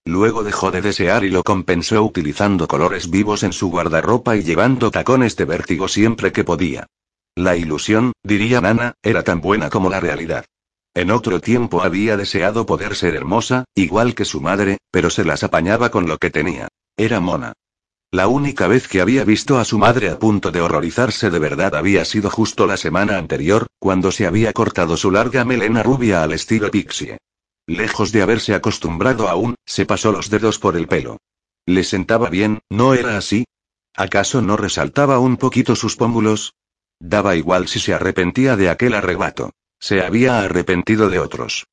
Luego dejó de desear y lo compensó utilizando colores vivos en su guardarropa y llevando tacones de vértigo siempre que podía. La ilusión, diría Nana, era tan buena como la realidad. En otro tiempo había deseado poder ser hermosa, igual que su madre, pero se las apañaba con lo que tenía. Era mona. La única vez que había visto a su madre a punto de horrorizarse de verdad había sido justo la semana anterior, cuando se había cortado su larga melena rubia al estilo pixie. Lejos de haberse acostumbrado aún, se pasó los dedos por el pelo. Le sentaba bien, ¿no era así? ¿Acaso no resaltaba un poquito sus pómulos? Daba igual si se arrepentía de aquel arrebato. Se había arrepentido de otros.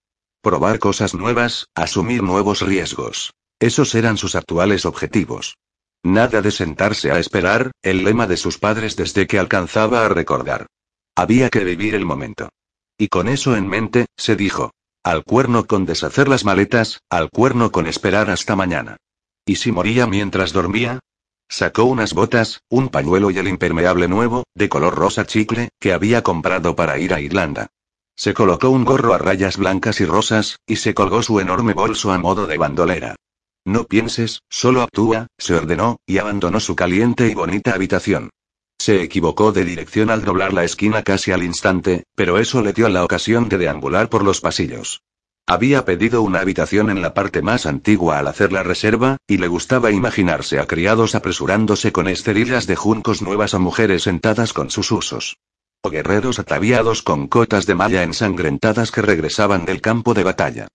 Probar cosas nuevas, asumir nuevos riesgos. Esos eran sus actuales objetivos. Nada de sentarse a esperar, el lema de sus padres desde que alcanzaba a recordar. Había que vivir el momento. Y con eso en mente, se dijo, al cuerno con deshacer las maletas, al cuerno con esperar hasta mañana. ¿Y si moría mientras dormía? Sacó unas botas, un pañuelo y el impermeable nuevo, de color rosa chicle, que había comprado para ir a Irlanda. Se colocó un gorro a rayas blancas y rosas, y se colgó su enorme bolso a modo de bandolera. No pienses, solo actúa, se ordenó, y abandonó su caliente y bonita habitación. Se equivocó de dirección al doblar la esquina casi al instante, pero eso le dio la ocasión de deambular por los pasillos. Había pedido una habitación en la parte más antigua al hacer la reserva, y le gustaba imaginarse a criados apresurándose con esterillas de juncos nuevas o mujeres sentadas con sus usos. O guerreros ataviados con cotas de malla ensangrentadas que regresaban del campo de batalla.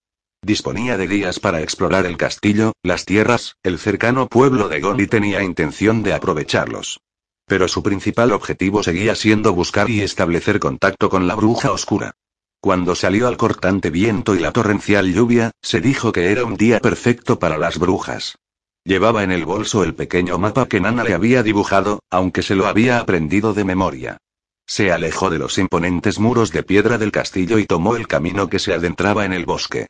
Disponía de días para explorar el castillo, las tierras, el cercano pueblo de Gon y tenía intención de aprovecharlos. Pero su principal objetivo seguía siendo buscar y establecer contacto con la bruja oscura. Cuando salió al cortante viento y la torrencial lluvia, se dijo que era un día perfecto para las brujas. Llevaba en el bolso el pequeño mapa que Nana le había dibujado, aunque se lo había aprendido de memoria. Se alejó de los imponentes muros de piedra del castillo y tomó el camino que se adentraba en el bosque.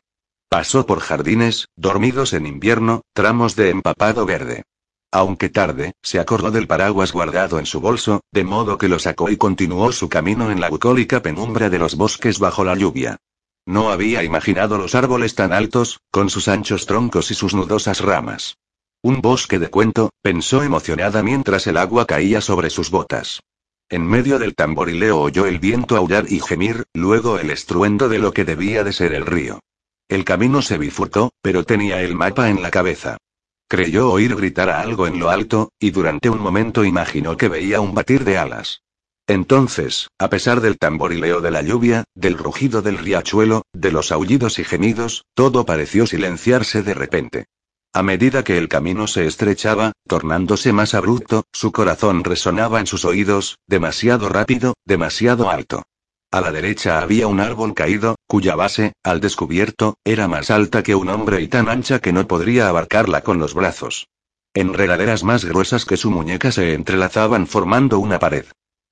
Pasó por jardines, dormidos en invierno, tramos de empapado verde. Aunque tarde, se acordó del paraguas guardado en su bolso, de modo que lo sacó y continuó su camino en la bucólica penumbra de los bosques bajo la lluvia. No había imaginado los árboles tan altos, con sus anchos troncos y sus nudosas ramas. Un bosque de cuento, pensó emocionada mientras el agua caía sobre sus botas. En medio del tamborileo oyó el viento aullar y gemir, luego el estruendo de lo que debía de ser el río. El camino se bifurcó, pero tenía el mapa en la cabeza. Creyó oír gritar a algo en lo alto, y durante un momento imaginó que veía un batir de alas. Entonces, a pesar del tamborileo de la lluvia, del rugido del riachuelo, de los aullidos y gemidos, todo pareció silenciarse de repente. A medida que el camino se estrechaba, tornándose más abrupto, su corazón resonaba en sus oídos, demasiado rápido, demasiado alto. A la derecha había un árbol caído, cuya base, al descubierto, era más alta que un hombre y tan ancha que no podría abarcarla con los brazos. Enredaderas más gruesas que su muñeca se entrelazaban formando una pared.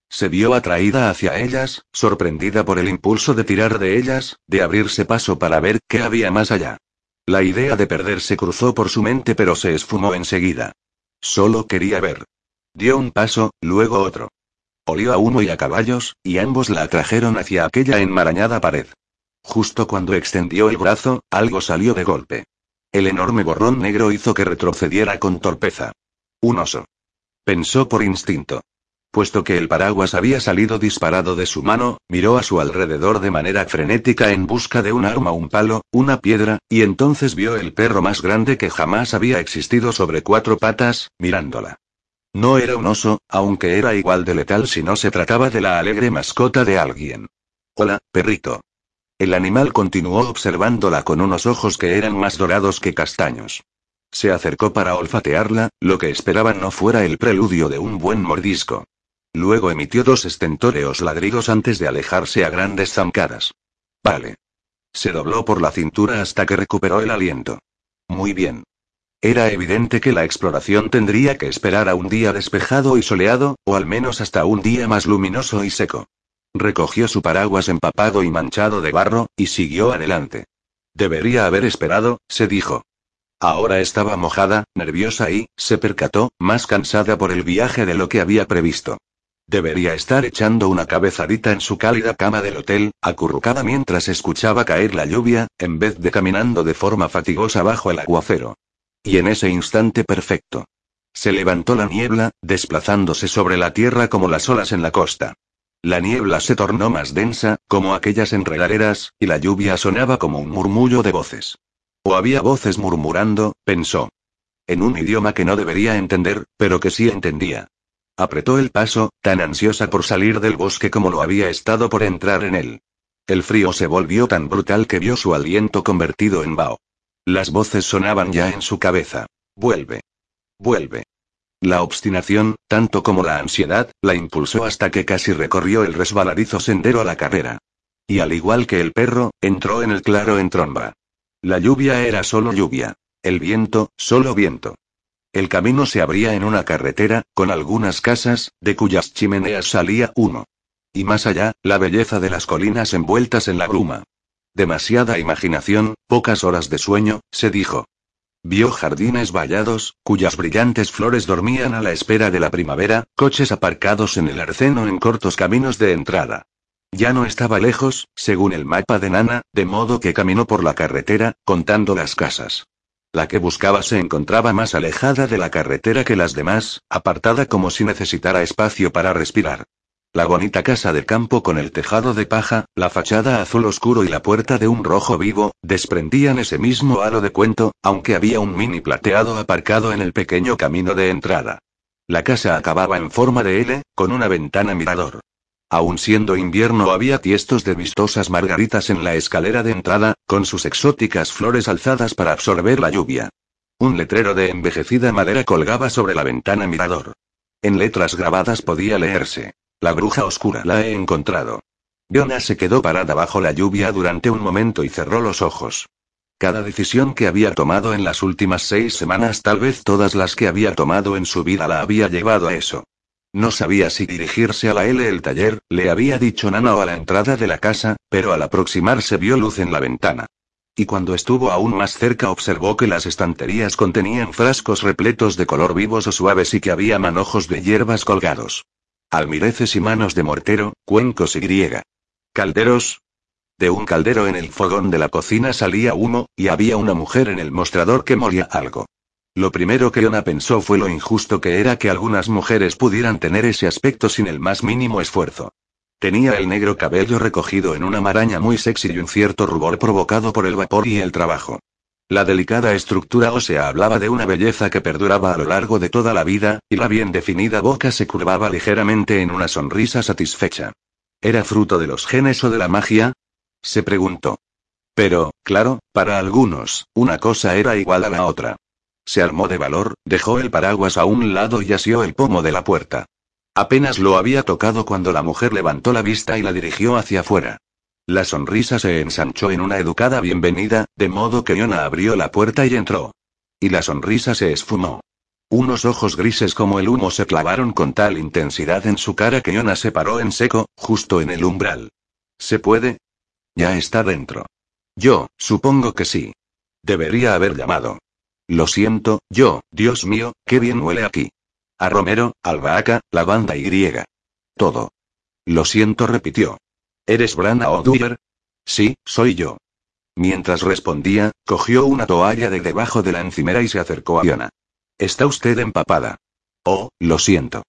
Se vio atraída hacia ellas, sorprendida por el impulso de tirar de ellas, de abrirse paso para ver qué había más allá. La idea de perderse cruzó por su mente pero se esfumó enseguida. Solo quería ver. Dio un paso, luego otro. Olió a uno y a caballos, y ambos la atrajeron hacia aquella enmarañada pared. Justo cuando extendió el brazo, algo salió de golpe. El enorme borrón negro hizo que retrocediera con torpeza. Un oso. Pensó por instinto. Puesto que el paraguas había salido disparado de su mano, miró a su alrededor de manera frenética en busca de un arma, un palo, una piedra, y entonces vio el perro más grande que jamás había existido sobre cuatro patas, mirándola. No era un oso, aunque era igual de letal si no se trataba de la alegre mascota de alguien. Hola, perrito. El animal continuó observándola con unos ojos que eran más dorados que castaños. Se acercó para olfatearla, lo que esperaba no fuera el preludio de un buen mordisco. Luego emitió dos estentóreos ladridos antes de alejarse a grandes zancadas. Vale. Se dobló por la cintura hasta que recuperó el aliento. Muy bien. Era evidente que la exploración tendría que esperar a un día despejado y soleado, o al menos hasta un día más luminoso y seco. Recogió su paraguas empapado y manchado de barro, y siguió adelante. Debería haber esperado, se dijo. Ahora estaba mojada, nerviosa y, se percató, más cansada por el viaje de lo que había previsto. Debería estar echando una cabezadita en su cálida cama del hotel, acurrucada mientras escuchaba caer la lluvia, en vez de caminando de forma fatigosa bajo el aguacero. Y en ese instante perfecto. Se levantó la niebla, desplazándose sobre la tierra como las olas en la costa. La niebla se tornó más densa, como aquellas enredaderas, y la lluvia sonaba como un murmullo de voces. O había voces murmurando, pensó. En un idioma que no debería entender, pero que sí entendía. Apretó el paso, tan ansiosa por salir del bosque como lo había estado por entrar en él. El frío se volvió tan brutal que vio su aliento convertido en vaho. Las voces sonaban ya en su cabeza. Vuelve. Vuelve. La obstinación, tanto como la ansiedad, la impulsó hasta que casi recorrió el resbaladizo sendero a la carrera. Y al igual que el perro, entró en el claro en tromba. La lluvia era solo lluvia. El viento, solo viento. El camino se abría en una carretera, con algunas casas, de cuyas chimeneas salía humo. Y más allá, la belleza de las colinas envueltas en la bruma. Demasiada imaginación, pocas horas de sueño, se dijo. Vio jardines vallados, cuyas brillantes flores dormían a la espera de la primavera, coches aparcados en el arceno en cortos caminos de entrada. Ya no estaba lejos, según el mapa de Nana, de modo que caminó por la carretera, contando las casas. La que buscaba se encontraba más alejada de la carretera que las demás, apartada como si necesitara espacio para respirar. La bonita casa de campo con el tejado de paja, la fachada azul oscuro y la puerta de un rojo vivo, desprendían ese mismo halo de cuento, aunque había un mini plateado aparcado en el pequeño camino de entrada. La casa acababa en forma de L, con una ventana mirador. Aun siendo invierno había tiestos de vistosas margaritas en la escalera de entrada, con sus exóticas flores alzadas para absorber la lluvia. Un letrero de envejecida madera colgaba sobre la ventana mirador. En letras grabadas podía leerse. La bruja oscura la he encontrado. Yona se quedó parada bajo la lluvia durante un momento y cerró los ojos. Cada decisión que había tomado en las últimas seis semanas, tal vez todas las que había tomado en su vida, la había llevado a eso. No sabía si dirigirse a la L el taller, le había dicho Nana o a la entrada de la casa, pero al aproximarse vio luz en la ventana. Y cuando estuvo aún más cerca observó que las estanterías contenían frascos repletos de color vivos o suaves y que había manojos de hierbas colgados. Almireces y manos de mortero, cuencos y griega. Calderos. De un caldero en el fogón de la cocina salía humo, y había una mujer en el mostrador que moría algo. Lo primero que Ona pensó fue lo injusto que era que algunas mujeres pudieran tener ese aspecto sin el más mínimo esfuerzo. Tenía el negro cabello recogido en una maraña muy sexy y un cierto rubor provocado por el vapor y el trabajo. La delicada estructura ósea hablaba de una belleza que perduraba a lo largo de toda la vida, y la bien definida boca se curvaba ligeramente en una sonrisa satisfecha. ¿Era fruto de los genes o de la magia? se preguntó. Pero, claro, para algunos, una cosa era igual a la otra. Se armó de valor, dejó el paraguas a un lado y asió el pomo de la puerta. Apenas lo había tocado cuando la mujer levantó la vista y la dirigió hacia afuera. La sonrisa se ensanchó en una educada bienvenida, de modo que Yona abrió la puerta y entró. Y la sonrisa se esfumó. Unos ojos grises como el humo se clavaron con tal intensidad en su cara que Yona se paró en seco, justo en el umbral. ¿Se puede? Ya está dentro. Yo, supongo que sí. Debería haber llamado. Lo siento, yo, Dios mío, qué bien huele aquí. A romero, albahaca, lavanda y griega. Todo. Lo siento, repitió. ¿Eres Brana O'Dwyer? Sí, soy yo. Mientras respondía, cogió una toalla de debajo de la encimera y se acercó a Iona. Está usted empapada. Oh, lo siento.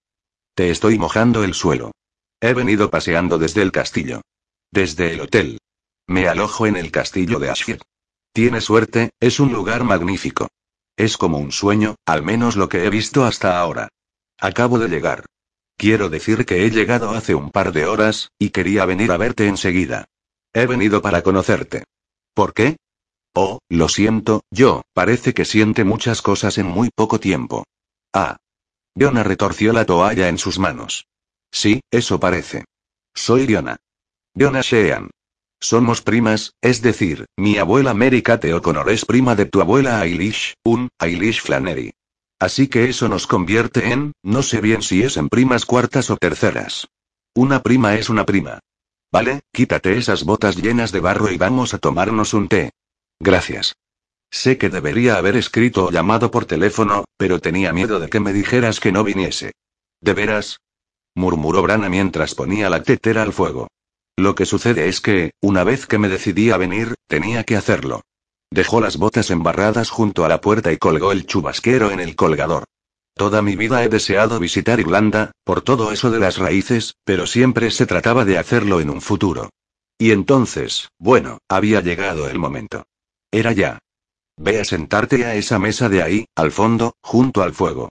Te estoy mojando el suelo. He venido paseando desde el castillo. Desde el hotel. Me alojo en el castillo de Ashfield. Tiene suerte, es un lugar magnífico. Es como un sueño, al menos lo que he visto hasta ahora. Acabo de llegar. Quiero decir que he llegado hace un par de horas, y quería venir a verte enseguida. He venido para conocerte. ¿Por qué? Oh, lo siento, yo, parece que siente muchas cosas en muy poco tiempo. Ah. Diona retorció la toalla en sus manos. Sí, eso parece. Soy Diona. Diona Sheehan. Somos primas, es decir, mi abuela Mary Kate O'Connor es prima de tu abuela Eilish, un Eilish Flannery. Así que eso nos convierte en, no sé bien si es en primas cuartas o terceras. Una prima es una prima. Vale, quítate esas botas llenas de barro y vamos a tomarnos un té. Gracias. Sé que debería haber escrito o llamado por teléfono, pero tenía miedo de que me dijeras que no viniese. ¿De veras? murmuró Brana mientras ponía la tetera al fuego. Lo que sucede es que, una vez que me decidí a venir, tenía que hacerlo. Dejó las botas embarradas junto a la puerta y colgó el chubasquero en el colgador. Toda mi vida he deseado visitar Irlanda, por todo eso de las raíces, pero siempre se trataba de hacerlo en un futuro. Y entonces, bueno, había llegado el momento. Era ya. Ve a sentarte a esa mesa de ahí, al fondo, junto al fuego.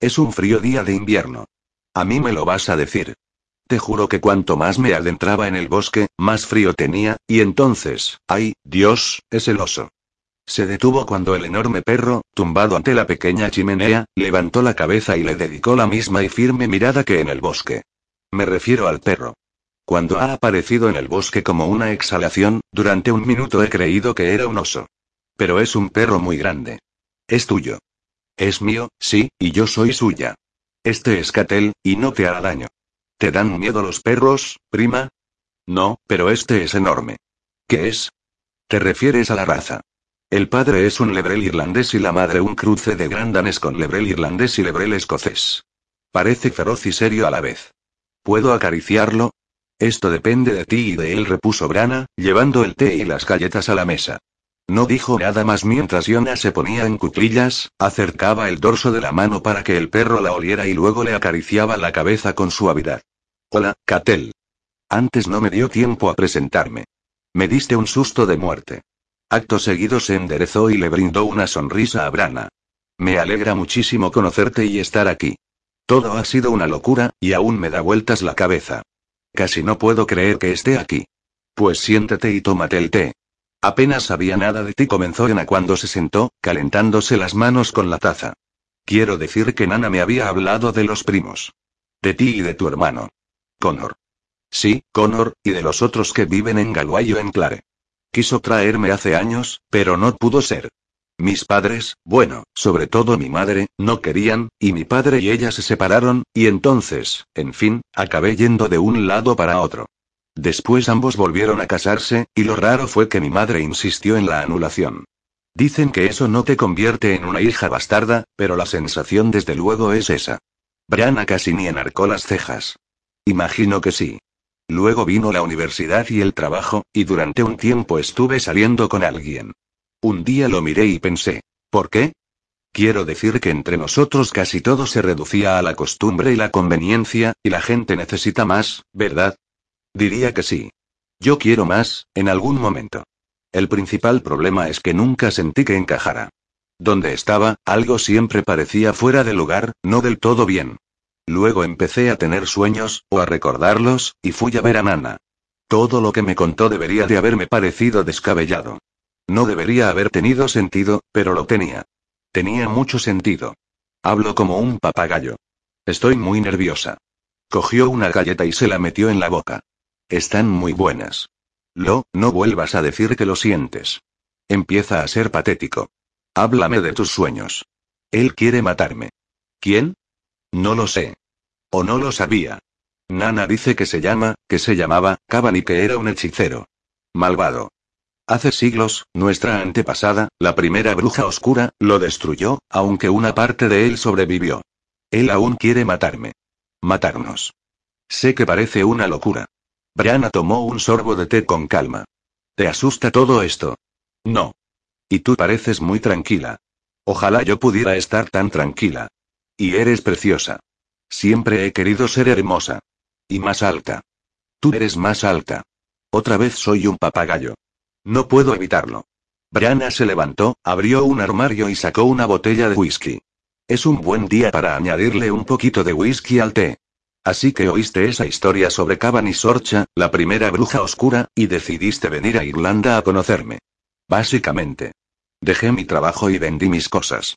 Es un frío día de invierno. A mí me lo vas a decir. Te juro que cuanto más me adentraba en el bosque, más frío tenía, y entonces, ay, Dios, es el oso. Se detuvo cuando el enorme perro, tumbado ante la pequeña chimenea, levantó la cabeza y le dedicó la misma y firme mirada que en el bosque. Me refiero al perro. Cuando ha aparecido en el bosque como una exhalación, durante un minuto he creído que era un oso. Pero es un perro muy grande. Es tuyo. Es mío, sí, y yo soy suya. Este es Catel, y no te hará daño. ¿Te dan miedo los perros, prima? No, pero este es enorme. ¿Qué es? ¿Te refieres a la raza? El padre es un lebrel irlandés y la madre un cruce de gran danés con lebrel irlandés y lebrel escocés. Parece feroz y serio a la vez. ¿Puedo acariciarlo? Esto depende de ti y de él, repuso Brana, llevando el té y las galletas a la mesa. No dijo nada más mientras Yona se ponía en cuclillas, acercaba el dorso de la mano para que el perro la oliera y luego le acariciaba la cabeza con suavidad. Hola, Catel. Antes no me dio tiempo a presentarme. Me diste un susto de muerte. Acto seguido se enderezó y le brindó una sonrisa a Brana. Me alegra muchísimo conocerte y estar aquí. Todo ha sido una locura, y aún me da vueltas la cabeza. Casi no puedo creer que esté aquí. Pues siéntate y tómate el té. Apenas sabía nada de ti, comenzó Ena cuando se sentó, calentándose las manos con la taza. Quiero decir que Nana me había hablado de los primos. De ti y de tu hermano. Connor. Sí, Connor, y de los otros que viven en Galway o en Clare. Quiso traerme hace años, pero no pudo ser. Mis padres, bueno, sobre todo mi madre, no querían, y mi padre y ella se separaron, y entonces, en fin, acabé yendo de un lado para otro. Después ambos volvieron a casarse, y lo raro fue que mi madre insistió en la anulación. Dicen que eso no te convierte en una hija bastarda, pero la sensación desde luego es esa. Brianna casi ni enarcó las cejas. Imagino que sí. Luego vino la universidad y el trabajo, y durante un tiempo estuve saliendo con alguien. Un día lo miré y pensé, ¿por qué? Quiero decir que entre nosotros casi todo se reducía a la costumbre y la conveniencia, y la gente necesita más, ¿verdad? Diría que sí. Yo quiero más, en algún momento. El principal problema es que nunca sentí que encajara. Donde estaba, algo siempre parecía fuera de lugar, no del todo bien. Luego empecé a tener sueños, o a recordarlos, y fui a ver a Nana. Todo lo que me contó debería de haberme parecido descabellado. No debería haber tenido sentido, pero lo tenía. Tenía mucho sentido. Hablo como un papagayo. Estoy muy nerviosa. Cogió una galleta y se la metió en la boca. Están muy buenas. Lo, no vuelvas a decir que lo sientes. Empieza a ser patético. Háblame de tus sueños. Él quiere matarme. ¿Quién? No lo sé. O no lo sabía. Nana dice que se llama, que se llamaba, Caban y que era un hechicero. Malvado. Hace siglos, nuestra antepasada, la primera bruja oscura, lo destruyó, aunque una parte de él sobrevivió. Él aún quiere matarme. Matarnos. Sé que parece una locura. Brianna tomó un sorbo de té con calma. ¿Te asusta todo esto? No. Y tú pareces muy tranquila. Ojalá yo pudiera estar tan tranquila. Y eres preciosa. Siempre he querido ser hermosa. Y más alta. Tú eres más alta. Otra vez soy un papagayo. No puedo evitarlo. Brianna se levantó, abrió un armario y sacó una botella de whisky. Es un buen día para añadirle un poquito de whisky al té. Así que oíste esa historia sobre Cavan y Sorcha, la primera bruja oscura, y decidiste venir a Irlanda a conocerme. Básicamente. Dejé mi trabajo y vendí mis cosas.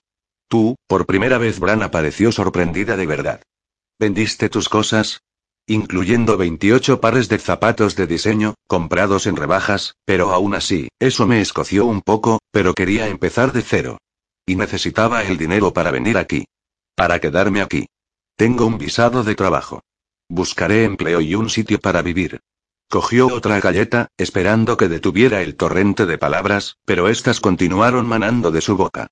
Tú, por primera vez Bran apareció sorprendida de verdad. ¿Vendiste tus cosas? Incluyendo 28 pares de zapatos de diseño, comprados en rebajas, pero aún así, eso me escoció un poco, pero quería empezar de cero. Y necesitaba el dinero para venir aquí. Para quedarme aquí. Tengo un visado de trabajo. Buscaré empleo y un sitio para vivir. Cogió otra galleta, esperando que detuviera el torrente de palabras, pero éstas continuaron manando de su boca.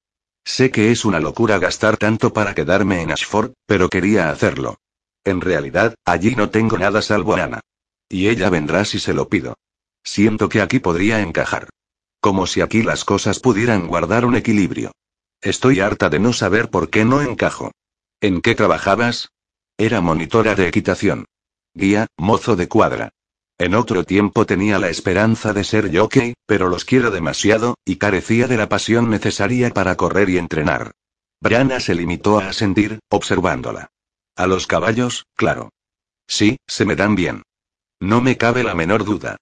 Sé que es una locura gastar tanto para quedarme en Ashford, pero quería hacerlo. En realidad, allí no tengo nada salvo a Ana. Y ella vendrá si se lo pido. Siento que aquí podría encajar. Como si aquí las cosas pudieran guardar un equilibrio. Estoy harta de no saber por qué no encajo. ¿En qué trabajabas? Era monitora de equitación. Guía, mozo de cuadra. En otro tiempo tenía la esperanza de ser jockey, pero los quiero demasiado, y carecía de la pasión necesaria para correr y entrenar. Brianna se limitó a asentir, observándola. A los caballos, claro. Sí, se me dan bien. No me cabe la menor duda.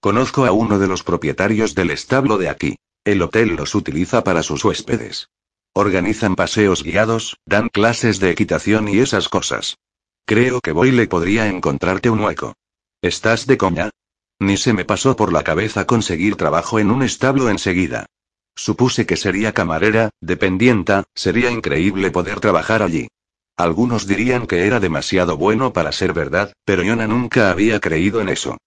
Conozco a uno de los propietarios del establo de aquí. El hotel los utiliza para sus huéspedes. Organizan paseos guiados, dan clases de equitación y esas cosas. Creo que le podría encontrarte un hueco. ¿Estás de coña? Ni se me pasó por la cabeza conseguir trabajo en un establo enseguida. Supuse que sería camarera, dependienta, sería increíble poder trabajar allí. Algunos dirían que era demasiado bueno para ser verdad, pero Yona nunca había creído en eso.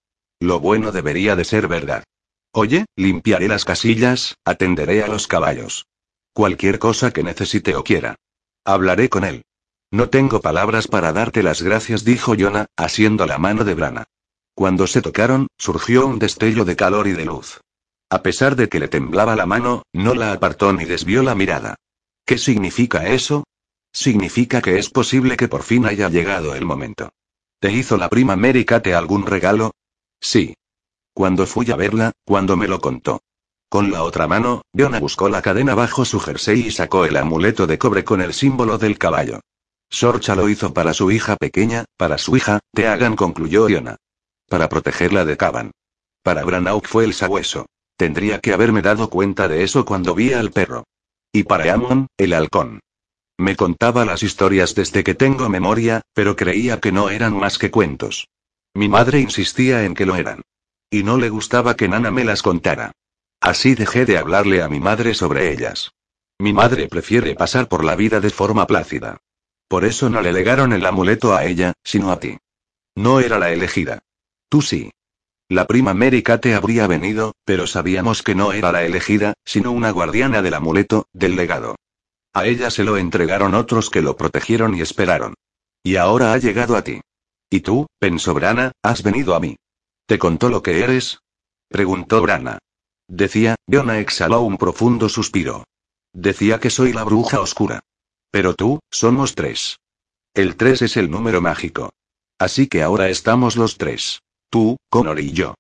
Lo bueno debería de ser verdad. Oye, limpiaré las casillas, atenderé a los caballos. Cualquier cosa que necesite o quiera. Hablaré con él. No tengo palabras para darte las gracias, dijo Jonah, asiendo la mano de Brana. Cuando se tocaron, surgió un destello de calor y de luz. A pesar de que le temblaba la mano, no la apartó ni desvió la mirada. ¿Qué significa eso? Significa que es posible que por fin haya llegado el momento. ¿Te hizo la prima Mary Kate algún regalo? Sí. Cuando fui a verla, cuando me lo contó. Con la otra mano, Jonah buscó la cadena bajo su jersey y sacó el amuleto de cobre con el símbolo del caballo. Sorcha lo hizo para su hija pequeña, para su hija, Teagan concluyó Jonah. Para protegerla de Caban. Para Branauk fue el sabueso. Tendría que haberme dado cuenta de eso cuando vi al perro. Y para Amon, el halcón. Me contaba las historias desde que tengo memoria, pero creía que no eran más que cuentos. Mi madre insistía en que lo eran. Y no le gustaba que Nana me las contara. Así dejé de hablarle a mi madre sobre ellas. Mi madre prefiere pasar por la vida de forma plácida. Por eso no le legaron el amuleto a ella, sino a ti. No era la elegida. Tú sí. La prima Mary Kate habría venido, pero sabíamos que no era la elegida, sino una guardiana del amuleto, del legado. A ella se lo entregaron otros que lo protegieron y esperaron. Y ahora ha llegado a ti. ¿Y tú, pensó Brana, has venido a mí? ¿Te contó lo que eres? Preguntó Brana. Decía, Diona exhaló un profundo suspiro. Decía que soy la bruja oscura. Pero tú, somos tres. El tres es el número mágico. Así que ahora estamos los tres. Tú, Connor y yo.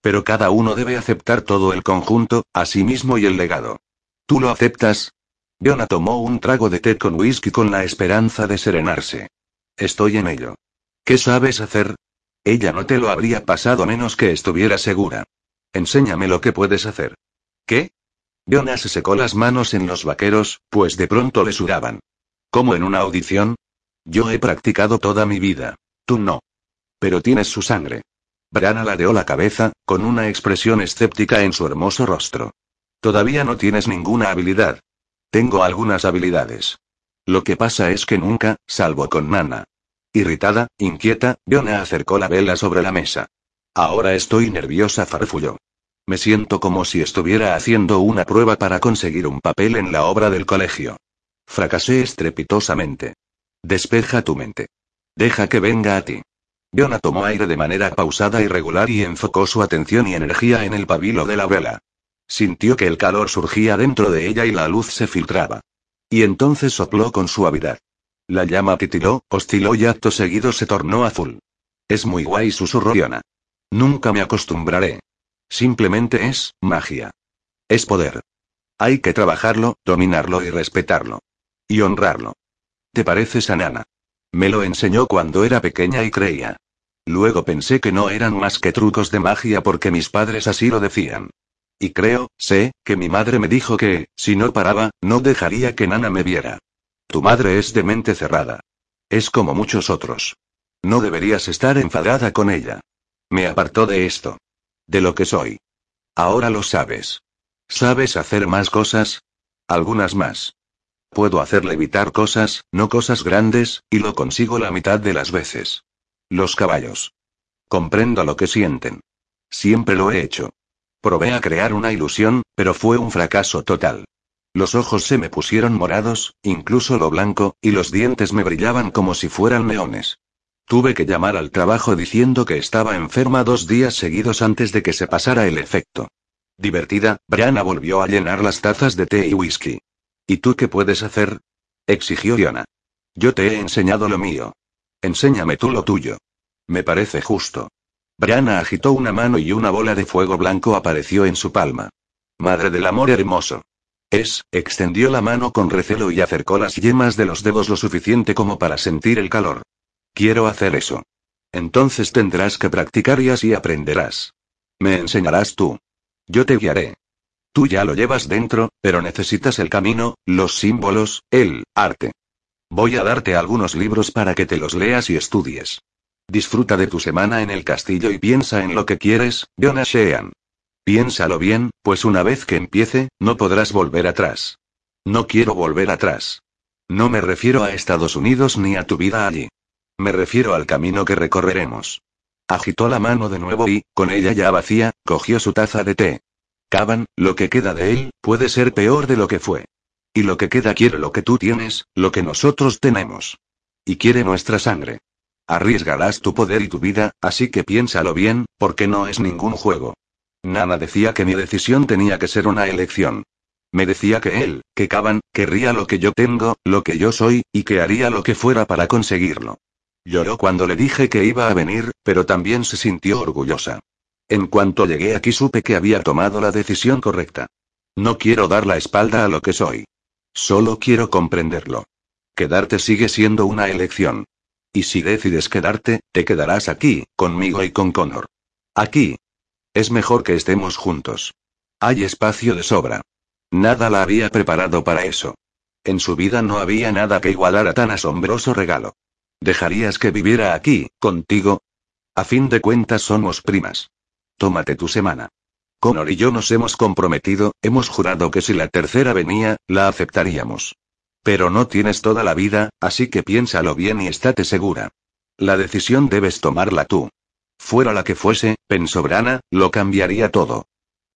Pero cada uno debe aceptar todo el conjunto, a sí mismo y el legado. ¿Tú lo aceptas? Diona tomó un trago de té con whisky con la esperanza de serenarse. Estoy en ello. ¿Qué sabes hacer? Ella no te lo habría pasado a menos que estuviera segura. Enséñame lo que puedes hacer. ¿Qué? Diona se secó las manos en los vaqueros, pues de pronto le sudaban. ¿Como en una audición? Yo he practicado toda mi vida. Tú no. Pero tienes su sangre. Brana ladeó la cabeza, con una expresión escéptica en su hermoso rostro. Todavía no tienes ninguna habilidad. Tengo algunas habilidades. Lo que pasa es que nunca, salvo con Nana. Irritada, inquieta, Diona acercó la vela sobre la mesa. Ahora estoy nerviosa, farfulló. Me siento como si estuviera haciendo una prueba para conseguir un papel en la obra del colegio. Fracasé estrepitosamente. Despeja tu mente. Deja que venga a ti. Diona tomó aire de manera pausada y regular y enfocó su atención y energía en el pabilo de la vela. Sintió que el calor surgía dentro de ella y la luz se filtraba. Y entonces sopló con suavidad. La llama titiló, osciló y acto seguido se tornó azul. Es muy guay, susurró Diona. Nunca me acostumbraré. Simplemente es, magia. Es poder. Hay que trabajarlo, dominarlo y respetarlo. Y honrarlo. ¿Te pareces a Nana? Me lo enseñó cuando era pequeña y creía. Luego pensé que no eran más que trucos de magia porque mis padres así lo decían. Y creo, sé, que mi madre me dijo que, si no paraba, no dejaría que Nana me viera. Tu madre es de mente cerrada. Es como muchos otros. No deberías estar enfadada con ella. Me apartó de esto. De lo que soy. Ahora lo sabes. ¿Sabes hacer más cosas? Algunas más. Puedo hacerle evitar cosas, no cosas grandes, y lo consigo la mitad de las veces. Los caballos. Comprendo lo que sienten. Siempre lo he hecho. Probé a crear una ilusión, pero fue un fracaso total. Los ojos se me pusieron morados, incluso lo blanco, y los dientes me brillaban como si fueran leones. Tuve que llamar al trabajo diciendo que estaba enferma dos días seguidos antes de que se pasara el efecto. Divertida, Brianna volvió a llenar las tazas de té y whisky. ¿Y tú qué puedes hacer? exigió Diana. Yo te he enseñado lo mío. Enséñame tú lo tuyo. Me parece justo. Brianna agitó una mano y una bola de fuego blanco apareció en su palma. Madre del amor hermoso. Es, extendió la mano con recelo y acercó las yemas de los dedos lo suficiente como para sentir el calor. Quiero hacer eso. Entonces tendrás que practicar y así aprenderás. Me enseñarás tú. Yo te guiaré. Tú ya lo llevas dentro, pero necesitas el camino, los símbolos, el arte. Voy a darte algunos libros para que te los leas y estudies. Disfruta de tu semana en el castillo y piensa en lo que quieres, Jonas Sheehan. Piénsalo bien, pues una vez que empiece, no podrás volver atrás. No quiero volver atrás. No me refiero a Estados Unidos ni a tu vida allí. Me refiero al camino que recorreremos. Agitó la mano de nuevo y, con ella ya vacía, cogió su taza de té. Caban, lo que queda de él, puede ser peor de lo que fue. Y lo que queda quiere lo que tú tienes, lo que nosotros tenemos. Y quiere nuestra sangre. Arriesgarás tu poder y tu vida, así que piénsalo bien, porque no es ningún juego. Nana decía que mi decisión tenía que ser una elección. Me decía que él, que Caban, querría lo que yo tengo, lo que yo soy, y que haría lo que fuera para conseguirlo. Lloró cuando le dije que iba a venir, pero también se sintió orgullosa. En cuanto llegué aquí supe que había tomado la decisión correcta. No quiero dar la espalda a lo que soy. Solo quiero comprenderlo. Quedarte sigue siendo una elección. Y si decides quedarte, te quedarás aquí, conmigo y con Connor. Aquí, es mejor que estemos juntos. Hay espacio de sobra. Nada la había preparado para eso. En su vida no había nada que igualara tan asombroso regalo. ¿Dejarías que viviera aquí, contigo? A fin de cuentas somos primas. Tómate tu semana. Connor y yo nos hemos comprometido, hemos jurado que si la tercera venía, la aceptaríamos. Pero no tienes toda la vida, así que piénsalo bien y estate segura. La decisión debes tomarla tú. Fuera la que fuese, pensó Brana, lo cambiaría todo.